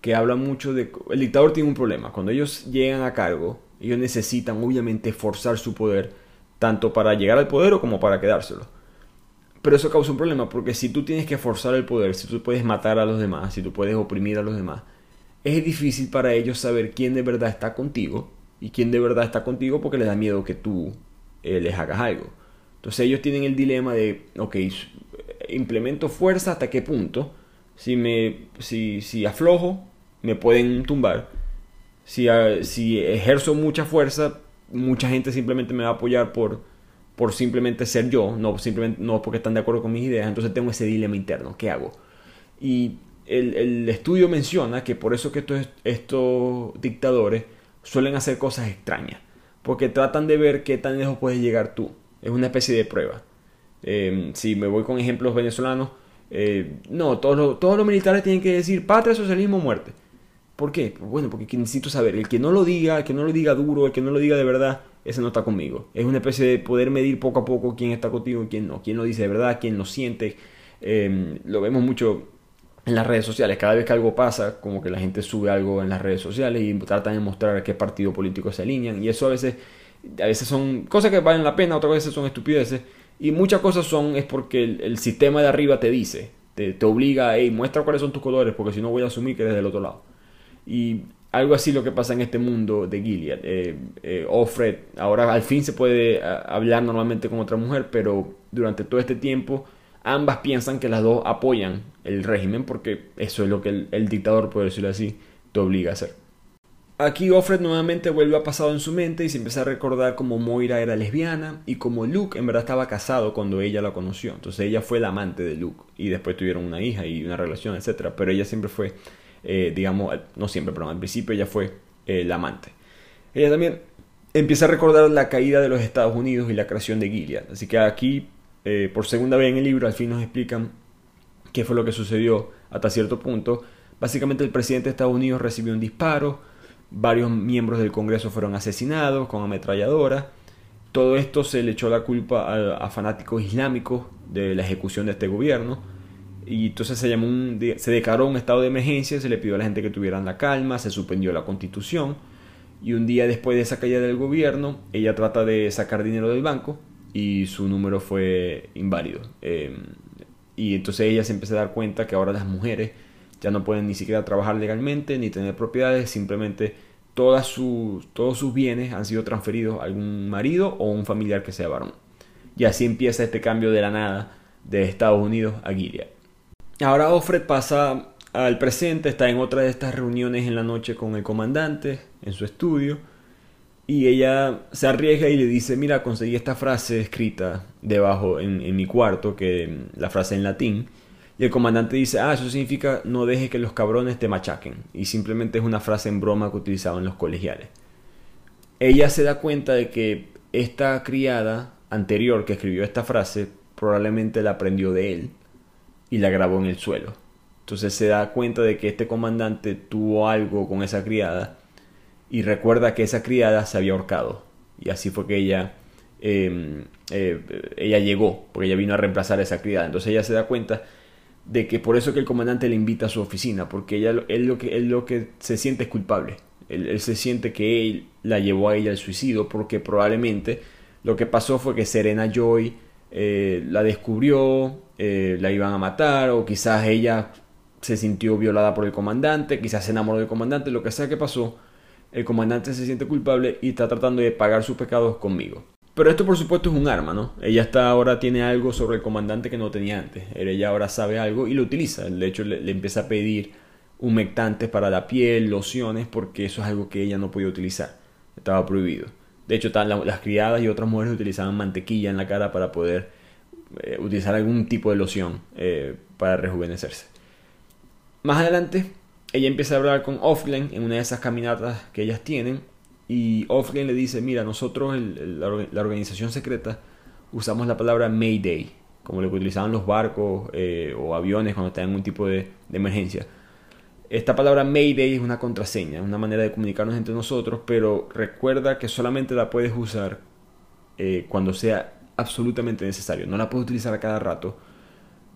que habla mucho de... El dictador tiene un problema. Cuando ellos llegan a cargo, ellos necesitan obviamente forzar su poder, tanto para llegar al poder o como para quedárselo. Pero eso causa un problema, porque si tú tienes que forzar el poder, si tú puedes matar a los demás, si tú puedes oprimir a los demás, es difícil para ellos saber quién de verdad está contigo y quién de verdad está contigo porque les da miedo que tú eh, les hagas algo. Entonces ellos tienen el dilema de, ok, implemento fuerza hasta qué punto. Si, me, si, si aflojo, me pueden tumbar. Si, ah, si ejerzo mucha fuerza, mucha gente simplemente me va a apoyar por, por simplemente ser yo, no, simplemente, no porque están de acuerdo con mis ideas. Entonces tengo ese dilema interno. ¿Qué hago? Y el, el estudio menciona que por eso que estos, estos dictadores suelen hacer cosas extrañas. Porque tratan de ver qué tan lejos puedes llegar tú. Es una especie de prueba. Em, si me voy con ejemplos venezolanos, eh, no, todos los, todos los militares tienen que decir patria, socialismo, muerte. ¿Por qué? Pues bueno, porque necesito saber. El que no lo diga, el que no lo diga duro, el que no lo diga de verdad, ese no está conmigo. Es una especie de poder medir poco a poco quién está contigo y quién no. Quién lo dice de verdad, quién lo siente. Em, lo vemos mucho en las redes sociales. Cada vez que algo pasa, como que la gente sube algo en las redes sociales y tratan de mostrar a qué partido político se alinean. Y eso a veces, a veces son cosas que valen la pena, otras veces son estupideces. Y muchas cosas son es porque el, sistema de arriba te dice, te, te obliga, hey, muestra cuáles son tus colores, porque si no voy a asumir que eres del otro lado. Y algo así lo que pasa en este mundo de Gilead. Eh, eh, Offred, ahora al fin se puede hablar normalmente con otra mujer, pero durante todo este tiempo ambas piensan que las dos apoyan el régimen porque eso es lo que el, dictador, por decirlo así, te obliga a hacer. Aquí Offred nuevamente vuelve a pasado en su mente y se empieza a recordar cómo Moira era lesbiana y como Luke en verdad estaba casado cuando ella la conoció. Entonces ella fue la amante de Luke y después tuvieron una hija y una relación, etc. Pero ella siempre fue, eh, digamos, no siempre, pero al principio ella fue eh, la amante. Ella también empieza a recordar la caída de los Estados Unidos y la creación de Gilead. Así que aquí eh, por segunda vez en el libro, al fin nos explican qué fue lo que sucedió hasta cierto punto. Básicamente el presidente de Estados Unidos recibió un disparo, varios miembros del Congreso fueron asesinados con ametralladora. Todo esto se le echó la culpa a, fanáticos islámicos de la ejecución de este gobierno. Y entonces se, llamó se declaró un estado de emergencia, se le pidió a la gente que tuvieran la calma, se suspendió la constitución. Y un día después de esa caída del gobierno, ella trata de sacar dinero del banco y su número fue inválido. Em, y entonces ella se empieza a dar cuenta que ahora las mujeres ya no pueden ni siquiera trabajar legalmente ni tener propiedades, simplemente todas sus, todos sus bienes han sido transferidos a algún marido o un familiar que sea varón. Y así empieza este cambio de la nada de Estados Unidos a Gilead. Ahora Offred pasa al presente, está en otra de estas reuniones en la noche con el comandante en su estudio y ella se arriesga y le dice, mira, conseguí esta frase escrita debajo en, mi cuarto, que la frase en latín. Y el comandante dice, ah, eso significa no dejes que los cabrones te machaquen. Y simplemente es una frase en broma que utilizaban los colegiales. Ella se da cuenta de que esta criada anterior que escribió esta frase probablemente la aprendió de él y la grabó en el suelo. Entonces se da cuenta de que este comandante tuvo algo con esa criada y recuerda que esa criada se había ahorcado. Y así fue que ella, em, eh, ella llegó, porque ella vino a reemplazar a esa criada. Entonces ella se da cuenta de que por eso que el comandante le invita a su oficina, porque ella, él, lo que, lo que se siente es culpable. Él, se siente que él la llevó a ella al suicidio, porque probablemente lo que pasó fue que Serena Joy eh, la descubrió, eh, la iban a matar, o quizás ella se sintió violada por el comandante, quizás se enamoró del comandante, lo que sea que pasó, el comandante se siente culpable y está tratando de pagar sus pecados conmigo. Pero esto por supuesto es un arma, ¿no? Ella está ahora tiene algo sobre el comandante que no tenía antes. Ella ahora sabe algo y lo utiliza. De hecho le, empieza a pedir humectantes para la piel, lociones, porque eso es algo que ella no podía utilizar. Estaba prohibido. De hecho, las criadas y otras mujeres utilizaban mantequilla en la cara para poder eh, utilizar algún tipo de loción eh, para rejuvenecerse. Más adelante, ella empieza a hablar con Offline en una de esas caminatas que ellas tienen y Offline le dice, mira, nosotros, la, organización secreta, usamos la palabra Mayday, como lo que utilizaban los barcos eh, o aviones cuando en un tipo de, emergencia. Esta palabra Mayday es una contraseña, una manera de comunicarnos entre nosotros, pero recuerda que solamente la puedes usar cuando sea absolutamente necesario. No la puedes utilizar a cada rato,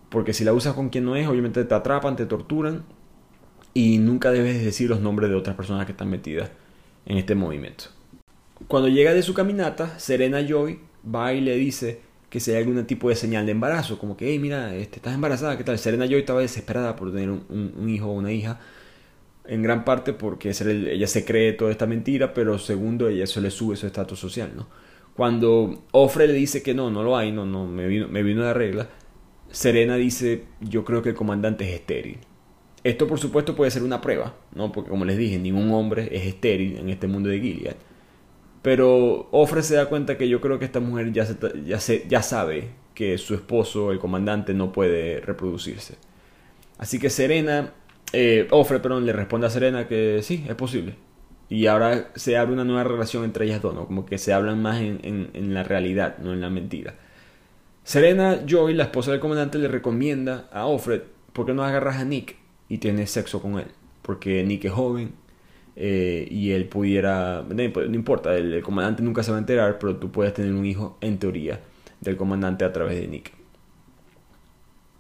porque si la usas con quien no es, obviamente te atrapan, te torturan y nunca debes decir los nombres de otras personas que están metidas en este movimiento. Cuando llega de su caminata, Serena Joy va y le dice que si hay algún tipo de señal de embarazo, como que, hey, mira, este, estás embarazada, ¿qué tal? Serena Joy estaba desesperada por tener un, hijo o una hija, en gran parte porque ella se cree toda esta mentira, pero segundo, ella eso le sube su estatus social, ¿no? Cuando Ofre le dice que no, no lo hay, no, no, me vino, me vino de regla, Serena dice, yo creo que el comandante es estéril. Esto por supuesto puede ser una prueba, ¿no? Porque como les dije, ningún hombre es estéril en este mundo de Gilead. Pero Ofre se da cuenta que yo creo que esta mujer ya, ya, ya sabe que su esposo, el comandante, no puede reproducirse. Así que Serena, eh, Ofre, perdón, le responde a Serena que sí, es posible. Y ahora se abre una nueva relación entre ellas dos, ¿no? Como que se hablan más en, en la realidad, no en la mentira. Serena Joy, la esposa del comandante, le recomienda a Offred por qué no agarras a Nick y tienes sexo con él. Porque Nick es joven eh, y él pudiera... No importa, el, comandante nunca se va a enterar, pero tú puedes tener un hijo en teoría del comandante a través de Nick.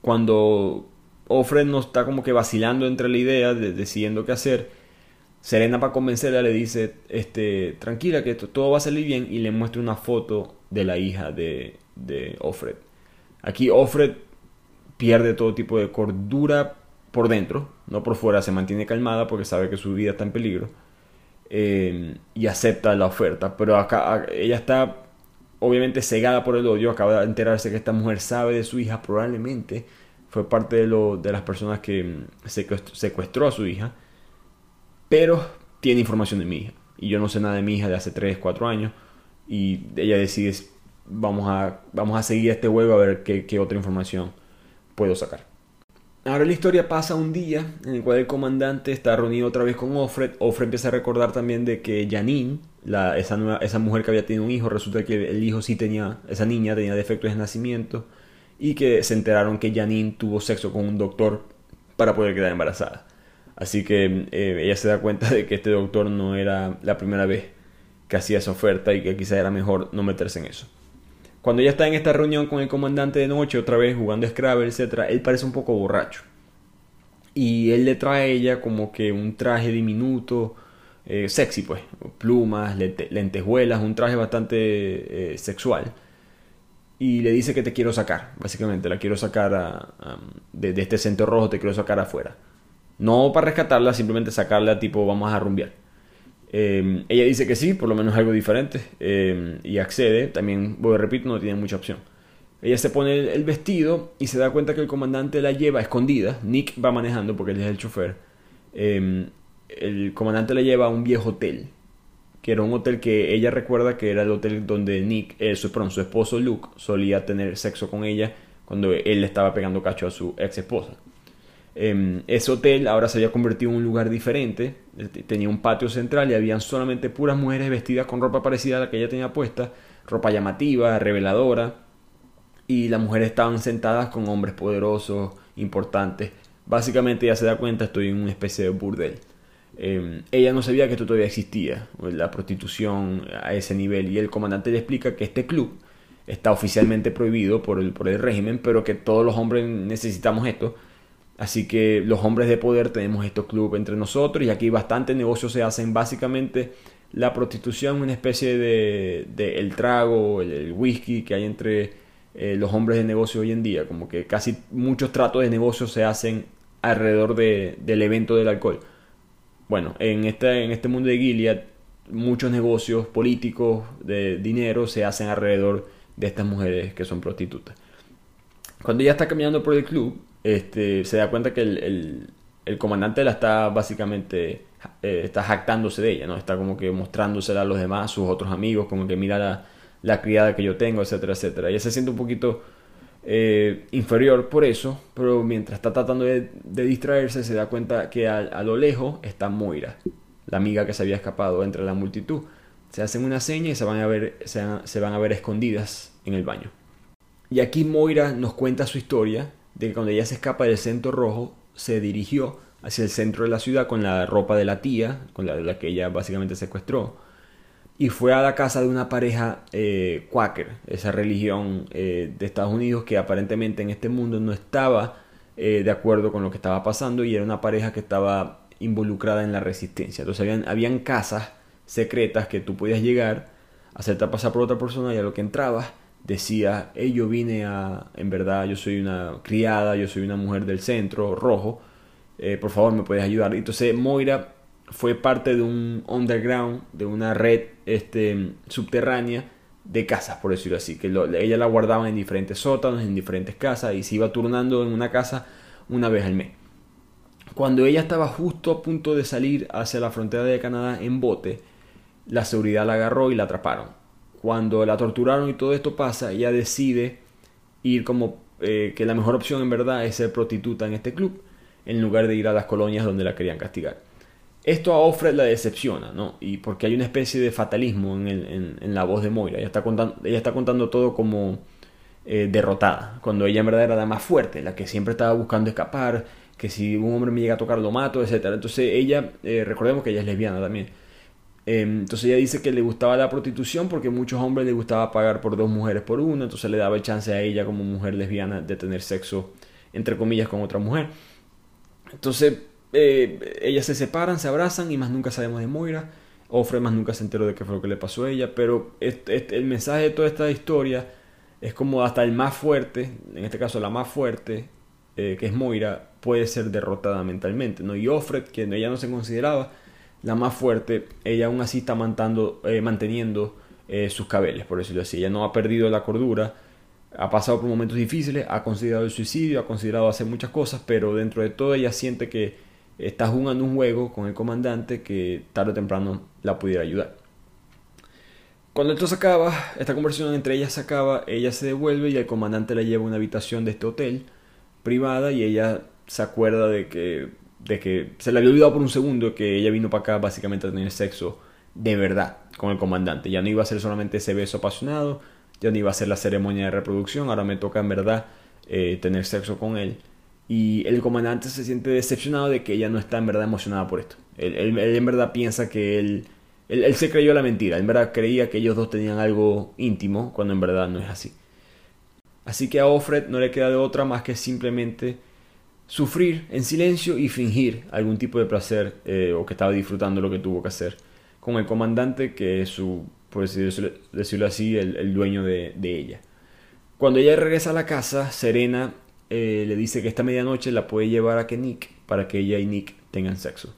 Cuando Offred no está como que vacilando entre la idea, de, decidiendo qué hacer, Serena para convencerla le dice, este, tranquila que todo va a salir bien y le muestra una foto de la hija de, de Offred. Aquí Offred pierde todo tipo de cordura por dentro, no por fuera, se mantiene calmada porque sabe que su vida está en peligro eh, y acepta la oferta. Pero acá ella está obviamente cegada por el odio, acaba de enterarse que esta mujer sabe de su hija, probablemente fue parte de, lo, de las personas que mm, secuestró a su hija, pero tiene información de mi hija. Y yo no sé nada de mi hija de hace 3, 4 años. Y ella decide vamos a, vamos a seguir este juego a ver qué, otra información puedo sacar. Ahora la historia pasa un día en el cual el comandante está reunido otra vez con Offred. Offred empieza a recordar también de que Janine, la, esa, esa mujer que había tenido un hijo, resulta que el hijo sí tenía, esa niña tenía defectos de nacimiento y que se enteraron que Janine tuvo sexo con un doctor para poder quedar embarazada. Así que eh, ella se da cuenta de que este doctor no era la primera vez que hacía esa oferta y que quizá era mejor no meterse en eso. Cuando ella está en esta reunión con el comandante de noche, otra vez jugando Scrabble, etc., él parece un poco borracho. Y él le trae a ella como que un traje diminuto, eh, sexy pues, plumas, lentejuelas, un traje bastante eh, sexual. Y le dice que te quiero sacar, básicamente, la quiero sacar de, de, este centro rojo, te quiero sacar afuera. No para rescatarla, simplemente sacarla tipo vamos a rumbear. Em, ella dice que sí, por lo menos algo diferente, em, y accede. También, voy repito, no tiene mucha opción. Ella se pone el, vestido y se da cuenta que el comandante la lleva escondida. Nick va manejando porque él es el chofer. Em, el comandante la lleva a un viejo hotel, que era un hotel que ella recuerda que era el hotel donde Nick, eh, su, su esposo Luke, solía tener sexo con ella cuando él le estaba pegando cacho a su ex esposa. Em, ese hotel ahora se había convertido en un lugar diferente, este, tenía un patio central y habían solamente puras mujeres vestidas con ropa parecida a la que ella tenía puesta, ropa llamativa, reveladora, y las mujeres estaban sentadas con hombres poderosos, importantes. Básicamente ella se da cuenta, estoy en una especie de burdel. Em, ella no sabía que esto todavía existía, la prostitución a ese nivel, y el comandante le explica que este club está oficialmente prohibido por el, por el régimen, pero que todos los hombres necesitamos esto Así que los hombres de poder tenemos estos clubes entre nosotros y aquí bastante negocios se hacen. Básicamente la prostitución una especie de, el trago, el, whisky que hay entre eh, los hombres de negocio hoy en día. Como que casi muchos tratos de negocio se hacen alrededor del evento del alcohol. Bueno, en este, en este mundo de Gilead muchos negocios políticos de dinero se hacen alrededor de estas mujeres que son prostitutas. Cuando ella está caminando por el club, este, se da cuenta que el, el, comandante la está básicamente eh, está jactándose de ella, ¿no? Está como que mostrándosela a los demás, sus otros amigos, como que mira la, la criada que yo tengo, etcétera, etcétera. Ella se siente un poquito eh, inferior por eso, pero mientras está tratando de, distraerse, se da cuenta que a, lo lejos está Moira, la amiga que se había escapado entre la multitud. Se hacen una seña y se van a ver, se van a ver escondidas en el baño. Y aquí Moira nos cuenta su historia de que cuando ella se escapa del centro rojo, se dirigió hacia el centro de la ciudad con la ropa de la tía, con la, que ella básicamente secuestró, y fue a la casa de una pareja eh, quaker, esa religión eh, de Estados Unidos que aparentemente en este mundo no estaba eh, de acuerdo con lo que estaba pasando y era una pareja que estaba involucrada en la resistencia. Entonces habían, habían casas secretas que tú podías llegar, hacerte pasar por otra persona y a lo que entrabas decía, hey, yo vine a, en verdad, yo soy una criada, yo soy una mujer del centro, rojo, eh, por favor me puedes ayudar. Entonces Moira fue parte de un underground, de una red este, subterránea de casas, por decirlo así, que ella la guardaba en diferentes sótanos, en diferentes casas y se iba turnando en una casa una vez al mes. Cuando ella estaba justo a punto de salir hacia la frontera de Canadá en bote, la seguridad la agarró y la atraparon. Cuando la torturaron y todo esto pasa, ella decide ir como eh, que la mejor opción en verdad es ser prostituta en este club, en lugar de ir a las colonias donde la querían castigar. Esto a Offred la decepciona, ¿no? Y porque hay una especie de fatalismo en, la voz de Moira. Ella está contando, ella está contando todo como eh, derrotada, cuando ella en verdad era la más fuerte, la que siempre estaba buscando escapar, que si un hombre me llega a tocar lo mato, etc. Entonces ella, eh, recordemos que ella es lesbiana también. Em, entonces ella dice que le gustaba la prostitución porque muchos hombres le gustaba pagar por dos mujeres por una, entonces le daba el chance a ella como mujer lesbiana de tener sexo, entre comillas, con otra mujer. Entonces eh, ellas se separan, se abrazan y más nunca sabemos de Moira. Ofre más nunca se enteró de qué fue lo que le pasó a ella. Pero el mensaje de toda esta historia es como hasta el más fuerte, en este caso la más fuerte, eh, que es Moira, puede ser derrotada mentalmente. ¿no? Y Offred, que ella no se consideraba la más fuerte, ella aún así está eh, manteniendo sus cabeles, por decirlo así. Ella no ha perdido la cordura, ha pasado por momentos difíciles, ha considerado el suicidio, ha considerado hacer muchas cosas, pero dentro de todo ella siente que está jugando un juego con el comandante que tarde o temprano la pudiera ayudar. Cuando esto se acaba, esta conversación entre ellas se acaba, ella se devuelve y el comandante la lleva a una habitación de este hotel privada y ella se acuerda de que, de que se le había olvidado por un segundo que ella vino para acá básicamente a tener sexo de verdad con el comandante. Ya no iba a ser solamente ese beso apasionado, ya no iba a ser la ceremonia de reproducción, ahora me toca en verdad eh, tener sexo con él y el comandante se siente decepcionado de que ella no está en verdad emocionada por esto. Él, en verdad piensa que él, él, se creyó la mentira, en verdad creía que ellos dos tenían algo íntimo, cuando en verdad no es así. Así que a Offred no le queda de otra más que simplemente sufrir en silencio y fingir algún tipo de placer eh, o que estaba disfrutando lo que tuvo que hacer con el comandante que es su, por decirlo, así, el, dueño de, ella. Cuando ella regresa a la casa, Serena eh, le dice que esta medianoche la puede llevar a que Nick para que ella y Nick tengan sexo.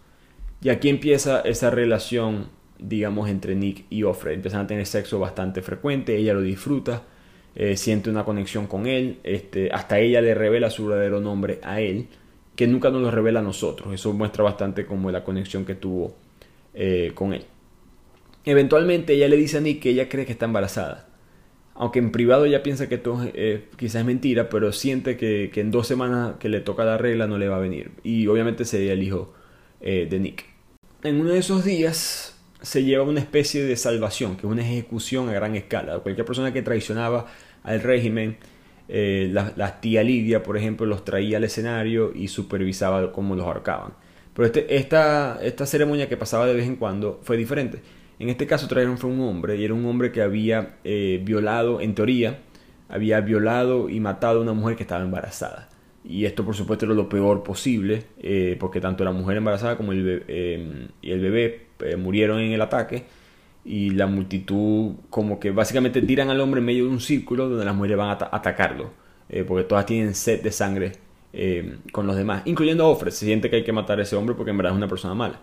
Y aquí empieza esa relación, digamos, entre Nick y Offred. Empiezan a tener sexo bastante frecuente, ella lo disfruta, eh, siente una conexión con él, este, hasta ella le revela su verdadero nombre a él, que nunca nos lo revela a nosotros. Eso muestra bastante como la conexión que tuvo eh, con él. Eventualmente ella le dice a Nick que ella cree que está embarazada aunque en privado ya piensa que todo eh, quizás es mentira, pero siente que, en dos semanas que le toca la regla no le va a venir. Y obviamente sería el hijo de Nick. En uno de esos días se lleva una especie de salvación, que es una ejecución a gran escala. Cualquier persona que traicionaba al régimen, eh, la, tía Lidia, por ejemplo, los traía al escenario y supervisaba cómo los ahorcaban. Pero este, esta, esta ceremonia que pasaba de vez en cuando fue diferente en este caso trajeron fue un hombre y era un hombre que había eh, violado, en teoría, había violado y matado a una mujer que estaba embarazada. Y esto por supuesto era lo peor posible, eh, porque tanto la mujer embarazada como el bebé, eh, y el bebé murieron en el ataque y la multitud como que básicamente tiran al hombre en medio de un círculo donde las mujeres van a atacarlo, porque todas tienen sed de sangre con los demás, incluyendo a se siente que hay que matar a ese hombre porque en verdad es una persona mala.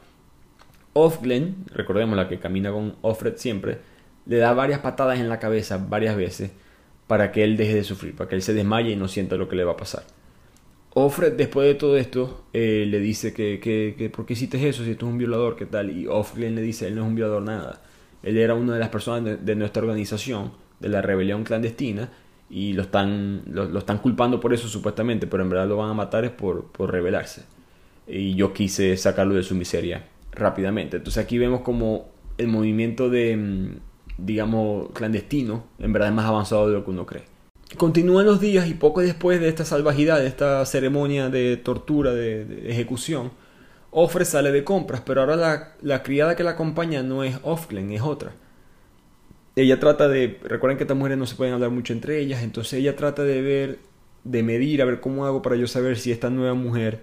Offglen, recordemos la que camina con Offred siempre, le da varias patadas en la cabeza varias veces para que él deje de sufrir, para que él se desmaye y no sienta lo que le va a pasar. Offred, después de todo esto, eh, le dice que, que, ¿por qué hiciste eso si tú es un violador? ¿Qué tal? Y Offglen le dice, él no es un violador nada. Él era una de las personas de, nuestra organización, de la rebelión clandestina, y lo están, lo, están culpando por eso supuestamente, pero en verdad lo van a matar es por, por rebelarse. Y yo quise sacarlo de su miseria rápidamente. Entonces aquí vemos como el movimiento de, mm, digamos, clandestino, en verdad es más avanzado de lo que uno cree. Continúan los días y poco después de esta salvajidad, de esta ceremonia de tortura, de, ejecución, Ofre sale de compras, pero ahora la, criada que la acompaña no es Ofglen, es otra. Ella trata de, recuerden que estas mujeres no se pueden hablar mucho entre ellas, entonces ella trata de ver, de medir, a ver cómo hago para yo saber si esta nueva mujer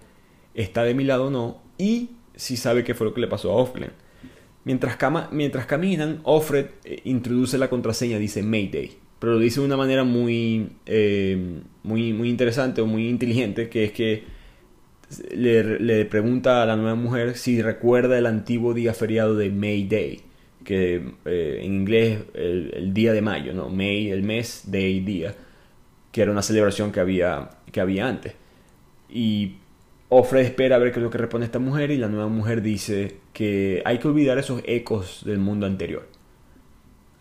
está de mi lado o no, y sí sabe qué fue lo que le pasó a Offglen. Mientras, mientras caminan, Offred eh, introduce la contraseña, dice Mayday, pero lo dice de una manera muy, eh, muy, muy interesante o muy inteligente, que es que le, pregunta a la nueva mujer si recuerda el antiguo día feriado de May Day, que eh, en inglés el, día de mayo, ¿no? May, el mes, Day, día, que era una celebración que había, que había antes. Y Ofred espera a ver qué es lo que responde esta mujer y la nueva mujer dice que hay que olvidar esos ecos del mundo anterior.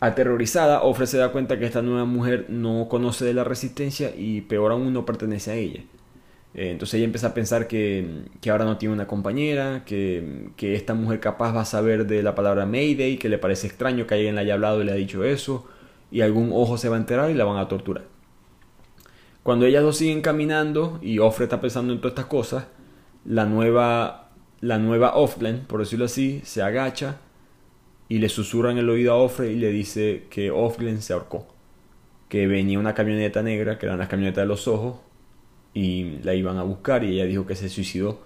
Aterrorizada, Ofred se da cuenta que esta nueva mujer no conoce de la resistencia y peor aún no pertenece a ella. Eh, entonces ella empieza a pensar que, ahora no tiene una compañera, que, esta mujer capaz va a saber de la palabra Mayday, que le parece extraño que alguien le haya hablado y le ha dicho eso, y algún ojo se va a enterar y la van a torturar. Cuando ellas dos siguen caminando y Offred está pensando en todas estas cosas, la nueva, la nueva Offlen, por decirlo así, se agacha y le susurra en el oído a Offred y le dice que Offlen se ahorcó, que venía una camioneta negra, que eran las camionetas de los ojos, y la iban a buscar y ella dijo que se suicidó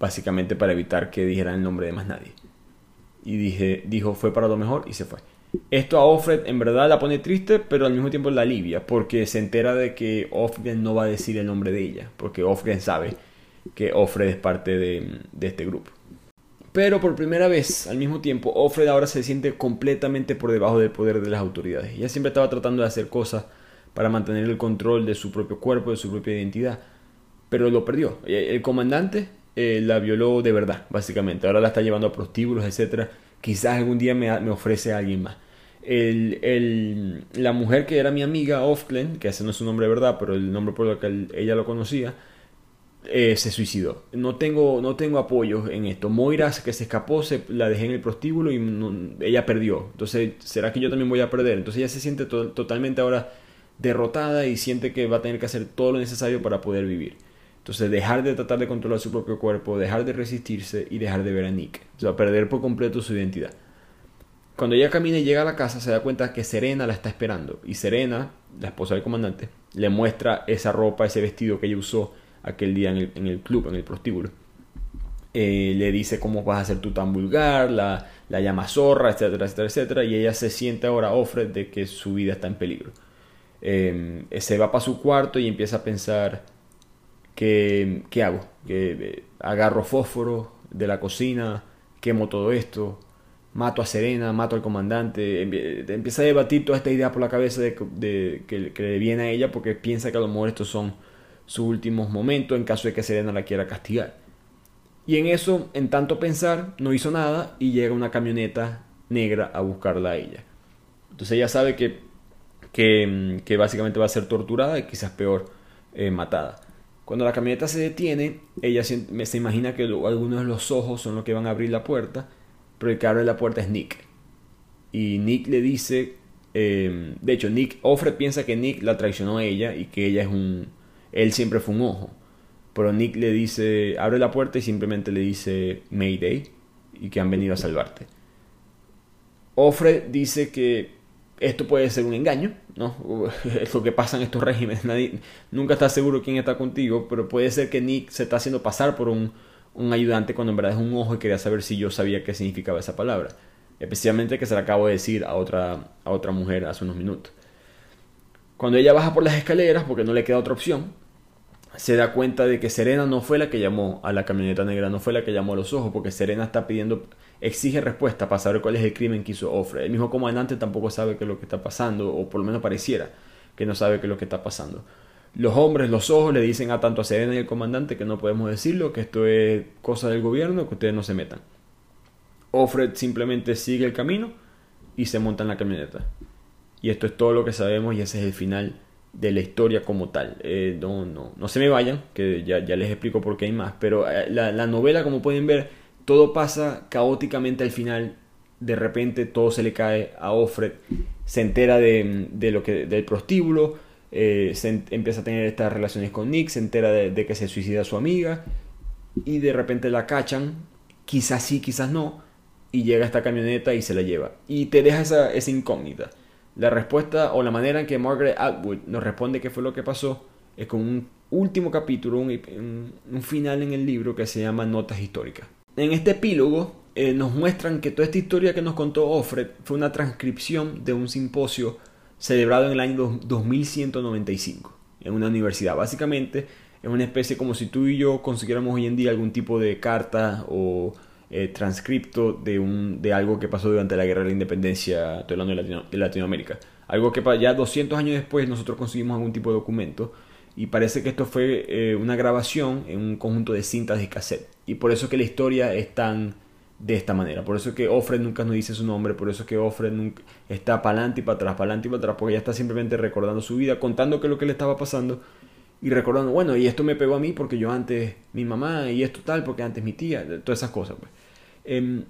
básicamente para evitar que dijeran el nombre de más nadie. Y dije, dijo fue para lo mejor y se fue. Esto a Offred en verdad la pone triste, pero al mismo tiempo la alivia, porque se entera de que Offred no va a decir el nombre de ella, porque Offred sabe que Offred es parte de, de este grupo. Pero por primera vez, al mismo tiempo, Offred ahora se siente completamente por debajo del poder de las autoridades. Ella siempre estaba tratando de hacer cosas para mantener el control de su propio cuerpo, de su propia identidad. Pero lo perdió. El comandante eh, la violó de verdad, básicamente. Ahora la está llevando a prostíbulos, etc. Quizás algún día me, ofrece a alguien más. El, la mujer que era mi amiga Ofklen, que ese no es su nombre de verdad, pero el nombre por el que ella lo conocía, eh, se suicidó. No tengo, no tengo apoyo en esto. Moira, que se escapó, se, la dejé en el prostíbulo y ella perdió. Entonces, ¿será que yo también voy a perder? Entonces ella se siente totalmente ahora derrotada y siente que va a tener que hacer todo lo necesario para poder vivir. Entonces dejar de tratar de controlar su propio cuerpo, dejar de resistirse y dejar de ver a Nick. O sea, perder por completo su identidad. Cuando ella camina y llega a la casa se da cuenta que Serena la está esperando. Y Serena, la esposa del comandante, le muestra esa ropa, ese vestido que ella usó aquel día en el, club, en el prostíbulo. Eh, le dice cómo vas a ser tú tan vulgar, la, la llama zorra, etcétera, etcétera, etcétera. Y ella se siente ahora ofre de que su vida está en peligro. Em, se va para su cuarto y empieza a pensar, ¿qué, qué hago? Que eh, agarro fósforo de la cocina, quemo todo esto, mato a Serena, mato al comandante, empieza a debatir toda esta idea por la cabeza de, que, le viene a ella porque piensa que a lo mejor estos son sus últimos momentos en caso de que Serena la quiera castigar. Y en eso, en tanto pensar, no hizo nada y llega una camioneta negra a buscarla a ella. Entonces ella sabe que Mm, que, básicamente va a ser torturada y quizás peor eh, matada. Cuando la camioneta se detiene, ella se, se imagina que algunos de los ojos son los que van a abrir la puerta, pero el que abre la puerta es Nick. Y Nick le dice, em, de hecho, Nick, Offred piensa que Nick la traicionó a ella y que ella es un, él siempre fue un ojo. Pero Nick le dice, abre la puerta y simplemente le dice Mayday y que han venido a salvarte. Offred dice que esto puede ser un engaño, ¿no? Es lo que pasa en estos regímenes. Nadie, nunca está seguro quién está contigo, pero puede ser que Nick se está haciendo pasar por un, un ayudante cuando en verdad es un ojo y quería saber si yo sabía qué significaba esa palabra. Especialmente que se la acabo de decir a otra, a otra mujer hace unos minutos. Cuando ella baja por las escaleras, porque no le queda otra opción, se da cuenta de que Serena no fue la que llamó a la camioneta negra, no fue la que llamó a los ojos, porque Serena está pidiendo exige respuesta para saber cuál es el crimen que hizo Ofre. El mismo comandante tampoco sabe qué es lo que está pasando, o por lo menos pareciera que no sabe qué es lo que está pasando. Los hombres, los ojos, le dicen a tanto a Serena y al comandante que no podemos decirlo, que esto es cosa del gobierno, que ustedes no se metan. Offred simplemente sigue el camino y se monta en la camioneta. Y esto es todo lo que sabemos y ese es el final de la historia como tal. Eh, no, no, no se me vayan, que ya, ya les explico por qué hay más. Pero eh, la, la novela, como pueden ver, todo pasa caóticamente al final. De repente todo se le cae a Offred. Se entera de, lo que, del prostíbulo. Eh, se empieza a tener estas relaciones con Nick. Se entera de, que se suicida su amiga. Y de repente la cachan. Quizás sí, quizás no. Y llega esta camioneta y se la lleva. Y te deja esa, esa incógnita. La respuesta o la manera en que Margaret Atwood nos responde qué fue lo que pasó es con un último capítulo, un, final en el libro que se llama Notas Históricas. en este epílogo eh, nos muestran que toda esta historia que nos contó Offred fue una transcripción de un simposio celebrado en el año 2195 en una universidad. Básicamente es una especie como si tú y yo consiguiéramos hoy en día algún tipo de carta o eh, transcripto de, un, de algo que pasó durante la Guerra de la Independencia, estoy hablando de, Latinoamérica. Algo que ya 200 años después nosotros conseguimos algún tipo de documento y parece que esto fue eh, una grabación en un conjunto de cintas y cassette. Y por eso que la historia es tan de esta manera. Por eso que Offred nunca nos dice su nombre, por eso que Offred nunca está para adelante y para atrás, para adelante y para atrás, porque ella está simplemente recordando su vida, contando qué es lo que le estaba pasando y recordando, bueno, y esto me pegó a mí porque yo antes mi mamá y esto tal, porque antes mi tía, todas esas cosas. Pues. Em,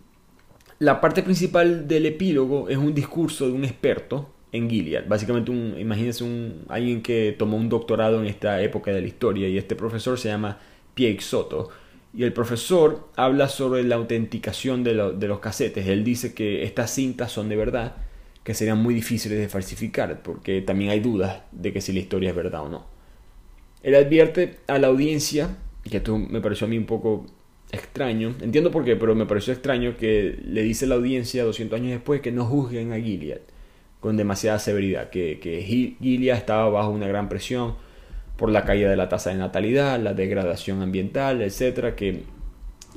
la parte principal del epílogo es un discurso de un experto en Gilead. Básicamente, un, imagínense un, alguien que tomó un doctorado en esta época de la historia y este profesor se llama Pierre Soto y el profesor habla sobre la autenticación de, los casetes. Él dice que estas cintas son de verdad, que serían muy difíciles de falsificar, porque también hay dudas de que si la historia es verdad o no. Él advierte a la audiencia, que esto me pareció a mí un poco extraño, entiendo por qué, pero me pareció extraño que le dice la audiencia 200 años después que no juzguen a Gilead con demasiada severidad, que, que Gilead estaba bajo una gran presión, por la caída de la tasa de natalidad, la degradación ambiental, etcétera, que,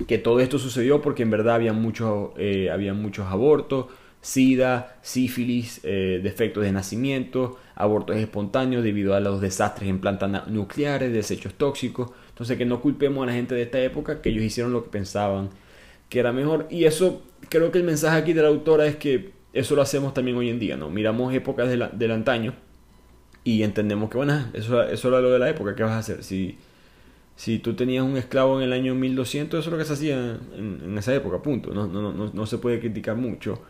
que todo esto sucedió porque en verdad había muchos, eh, había muchos abortos, sida, sífilis, eh, defectos de nacimiento, abortos espontáneos debido a los desastres en plantas nucleares, desechos tóxicos. Entonces que no culpemos a la gente de esta época, que ellos hicieron lo que pensaban que era mejor. Y eso, creo que el mensaje aquí de la autora es que eso lo hacemos también hoy en día, ¿no? Miramos épocas del antaño y entendemos que, bueno, eso, eso era lo de la época, ¿qué vas a hacer? Si, si tú tenías un esclavo en el año 1200, eso es lo que se hacía en, esa época, punto. No, no, no, no, se puede criticar mucho.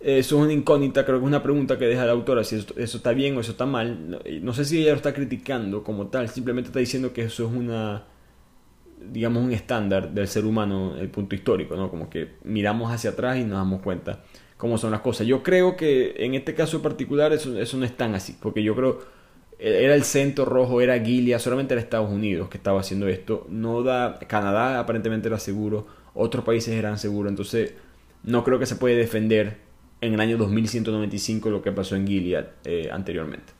Eso es una incógnita, creo que es una pregunta que deja la autora, si eso, está bien o eso está mal. No sé si ella lo está criticando como tal, simplemente está diciendo que eso es una, digamos, un estándar del ser humano, el punto histórico, ¿no? Como que miramos hacia atrás y nos damos cuenta cómo son las cosas. Yo creo que en este caso particular eso, eso no es tan así, porque yo creo era el centro rojo, era Gilead, solamente era Estados Unidos que estaba haciendo esto. No da, Canadá aparentemente era seguro, otros países eran seguros, entonces no creo que se puede defender en el año 2195 lo que pasó en Gilead eh, anteriormente.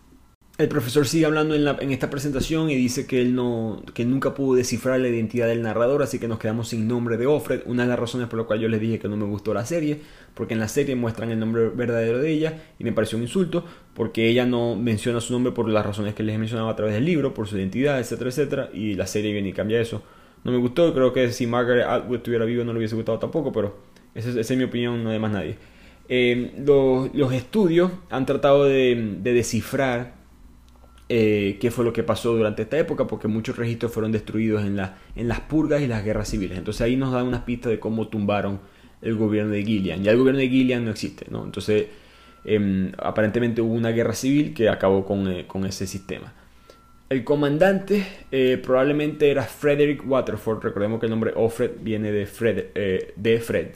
El profesor sigue hablando en, la, en, esta presentación y dice que él no, que nunca pudo descifrar la identidad del narrador, así que nos quedamos sin nombre de Offred. Una de las razones por las cuales yo les dije que no me gustó la serie, porque en la serie muestran el nombre verdadero de ella y me pareció un insulto, porque ella no menciona su nombre por las razones que les he mencionado a través del libro, por su identidad, etcétera, etcétera, y la serie viene y cambia eso. No me gustó, creo que si Margaret Atwood estuviera vivo no le hubiese gustado tampoco, pero esa es, mi opinión, no de más nadie. Eh, los, estudios han tratado de descifrar eh, qué fue lo que pasó durante esta época, porque muchos registros fueron destruidos en, la, en las purgas y las guerras civiles. Entonces ahí nos dan unas pistas de cómo tumbaron el gobierno de Gillian. Ya el gobierno de Gillian no existe, ¿no? Entonces em, aparentemente hubo una guerra civil que acabó con, eh, ese sistema. El comandante eh, probablemente era Frederick Waterford, recordemos que el nombre Offred viene de Fred.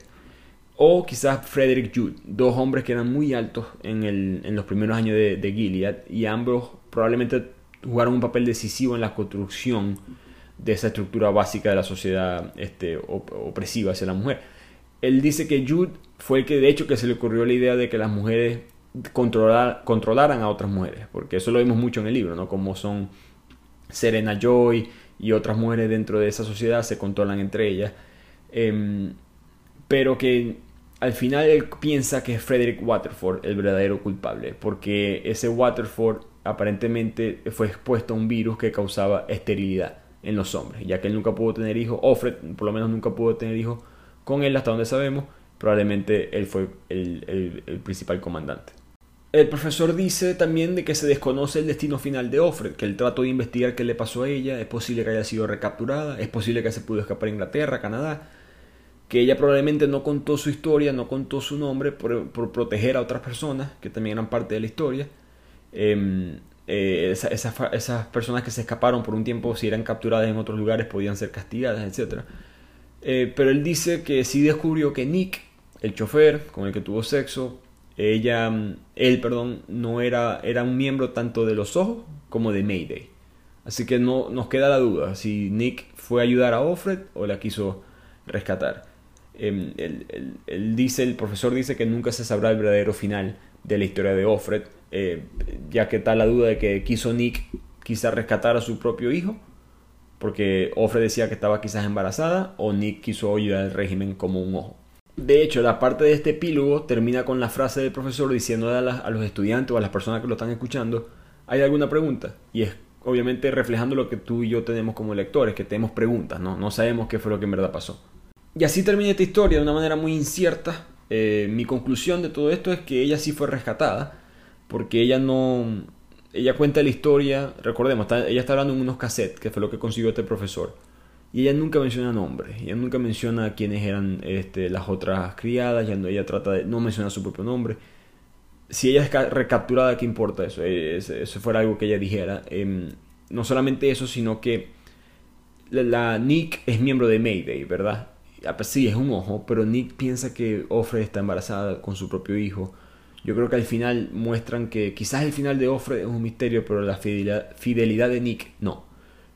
O quizás Frederick Jude, dos hombres que eran muy altos en, el, en los primeros años de, de Gilead y ambos probablemente jugaron un papel decisivo en la construcción de esa estructura básica de la sociedad este, opresiva hacia la mujer. Él dice que Jude fue el que de hecho que se le ocurrió la idea de que las mujeres controlaran a otras mujeres, porque eso lo vemos mucho en el libro, ¿no? Como son Serena Joy y otras mujeres dentro de esa sociedad se controlan entre ellas, em, pero que al final él piensa que es Frederick Waterford el verdadero culpable, porque ese Waterford aparentemente fue expuesto a un virus que causaba esterilidad en los hombres, ya que él nunca pudo tener hijos, Offred por lo menos nunca pudo tener hijos con él hasta donde sabemos, probablemente él fue el, principal comandante. El profesor dice también de que se desconoce el destino final de Offred, que él trató de investigar qué le pasó a ella, es posible que haya sido recapturada, es posible que se pudo escapar a Inglaterra, Canadá, que ella probablemente no contó su historia, no contó su nombre por, proteger a otras personas que también eran parte de la historia, Em, eh, esas personas que se escaparon por un tiempo, si eran capturadas en otros lugares, podían ser castigadas, etc. Eh, pero él dice que sí descubrió que Nick, el chofer con el que tuvo sexo, ella, él, perdón, no era, era un miembro tanto de los ojos como de Mayday. Así que no nos queda la duda si Nick fue a ayudar a Offred o la quiso rescatar. Él, dice, el profesor dice que nunca se sabrá el verdadero final de la historia de Offred, eh, ya que está la duda de que quiso Nick quizá rescatar a su propio hijo, porque Offred decía que estaba quizás embarazada, o Nick quiso ayudar al régimen como un ojo. De hecho, la parte de este epílogo termina con la frase del profesor diciendo a, a los estudiantes o a las personas que lo están escuchando, ¿hay alguna pregunta? Y es obviamente reflejando lo que tú y yo tenemos como lectores, que tenemos preguntas, ¿no? No sabemos qué fue lo que en verdad pasó. Y así termina esta historia de una manera muy incierta. Eh, mi conclusión de todo esto es que ella sí fue rescatada, porque ella no... Ella cuenta la historia, recordemos, ella está hablando en unos cassettes, que fue lo que consiguió este profesor. Y ella nunca menciona nombres, ella nunca menciona quiénes eran este, las otras criadas, ya no, ella trata de no menciona su propio nombre. Si ella es recapturada, ¿qué importa eso? Eh, eso fuera algo que ella dijera. Em, no solamente eso, sino que la, Nick es miembro de Mayday, ¿verdad? Ah, pues sí, es un ojo, pero Nick piensa que Offred está embarazada con su propio hijo. Yo creo que al final muestran que quizás el final de Offred es un misterio, pero la fidelidad, de Nick no.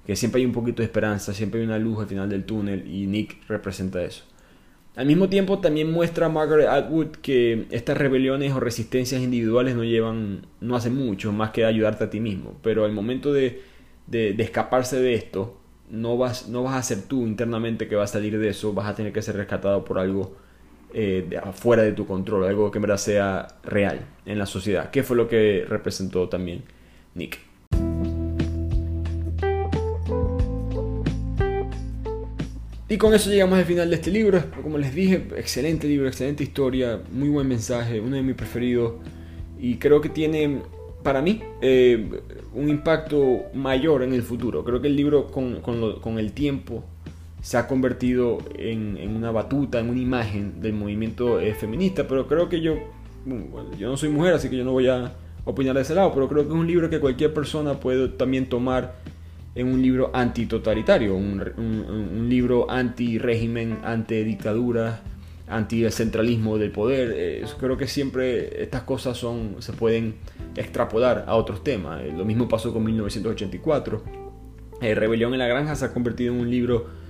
Que siempre hay un poquito de esperanza, siempre hay una luz al final del túnel y Nick representa eso. Al mismo tiempo también muestra a Margaret Atwood que estas rebeliones o resistencias individuales no llevan, no hacen mucho más que ayudarte a ti mismo. Pero al momento de, de escaparse de esto, no vas, no vas a ser tú internamente que va a salir de eso, vas a tener que ser rescatado por algo eh, de afuera de tu control, algo que en sea real en la sociedad. ¿Qué fue lo que representó también Nick? Y con eso llegamos al final de este libro. Como les dije, excelente libro, excelente historia, muy buen mensaje, uno de mis preferidos. Y creo que tiene para mí, eh, un impacto mayor en el futuro. Creo que el libro con, el tiempo se ha convertido en, una batuta, en una imagen del movimiento eh, feminista, pero creo que yo, yo no soy mujer, así que yo no voy a opinar de ese lado, pero creo que es un libro que cualquier persona puede también tomar en un libro antitotalitario, un, un, un libro anti-régimen, anti-centralismo del poder. Eh, creo que siempre estas cosas son, se pueden extrapolar a otros temas. Eh, lo mismo pasó con 1984. Eh, Rebelión en la Granja se ha convertido en un libro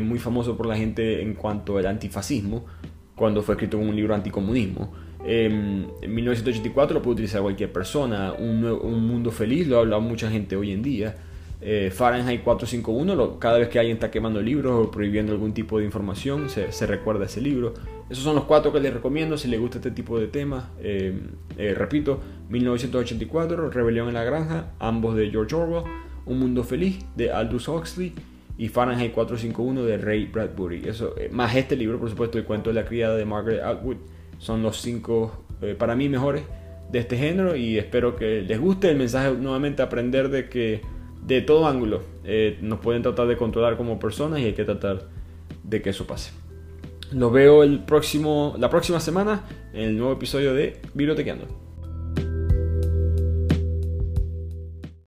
muy famoso por la gente en cuanto al antifascismo, cuando fue escrito en un libro anticomunismo. Em, en 1984 lo puede utilizar cualquier persona. Un, un mundo feliz lo ha hablado mucha gente hoy en día. Eh, Fahrenheit 451, cada vez que alguien está quemando libros o prohibiendo algún tipo de información, se, recuerda ese libro. Esos son los cuatro que les recomiendo si les gusta este tipo de temas. Eh, eh, repito, 1984, Rebelión en la Granja, ambos de George Orwell, Un Mundo Feliz de Aldous Huxley y Fahrenheit 451 de Ray Bradbury. Eso, más este libro, por supuesto, el cuento de la criada de Margaret Atwood, son los cinco, para mí, mejores de este género y espero que les guste el mensaje nuevamente, aprender de que de todo ángulo eh, nos pueden tratar de controlar como personas y hay que tratar de que eso pase. Los veo el próximo, la próxima semana en el nuevo episodio de Bibliotequeando.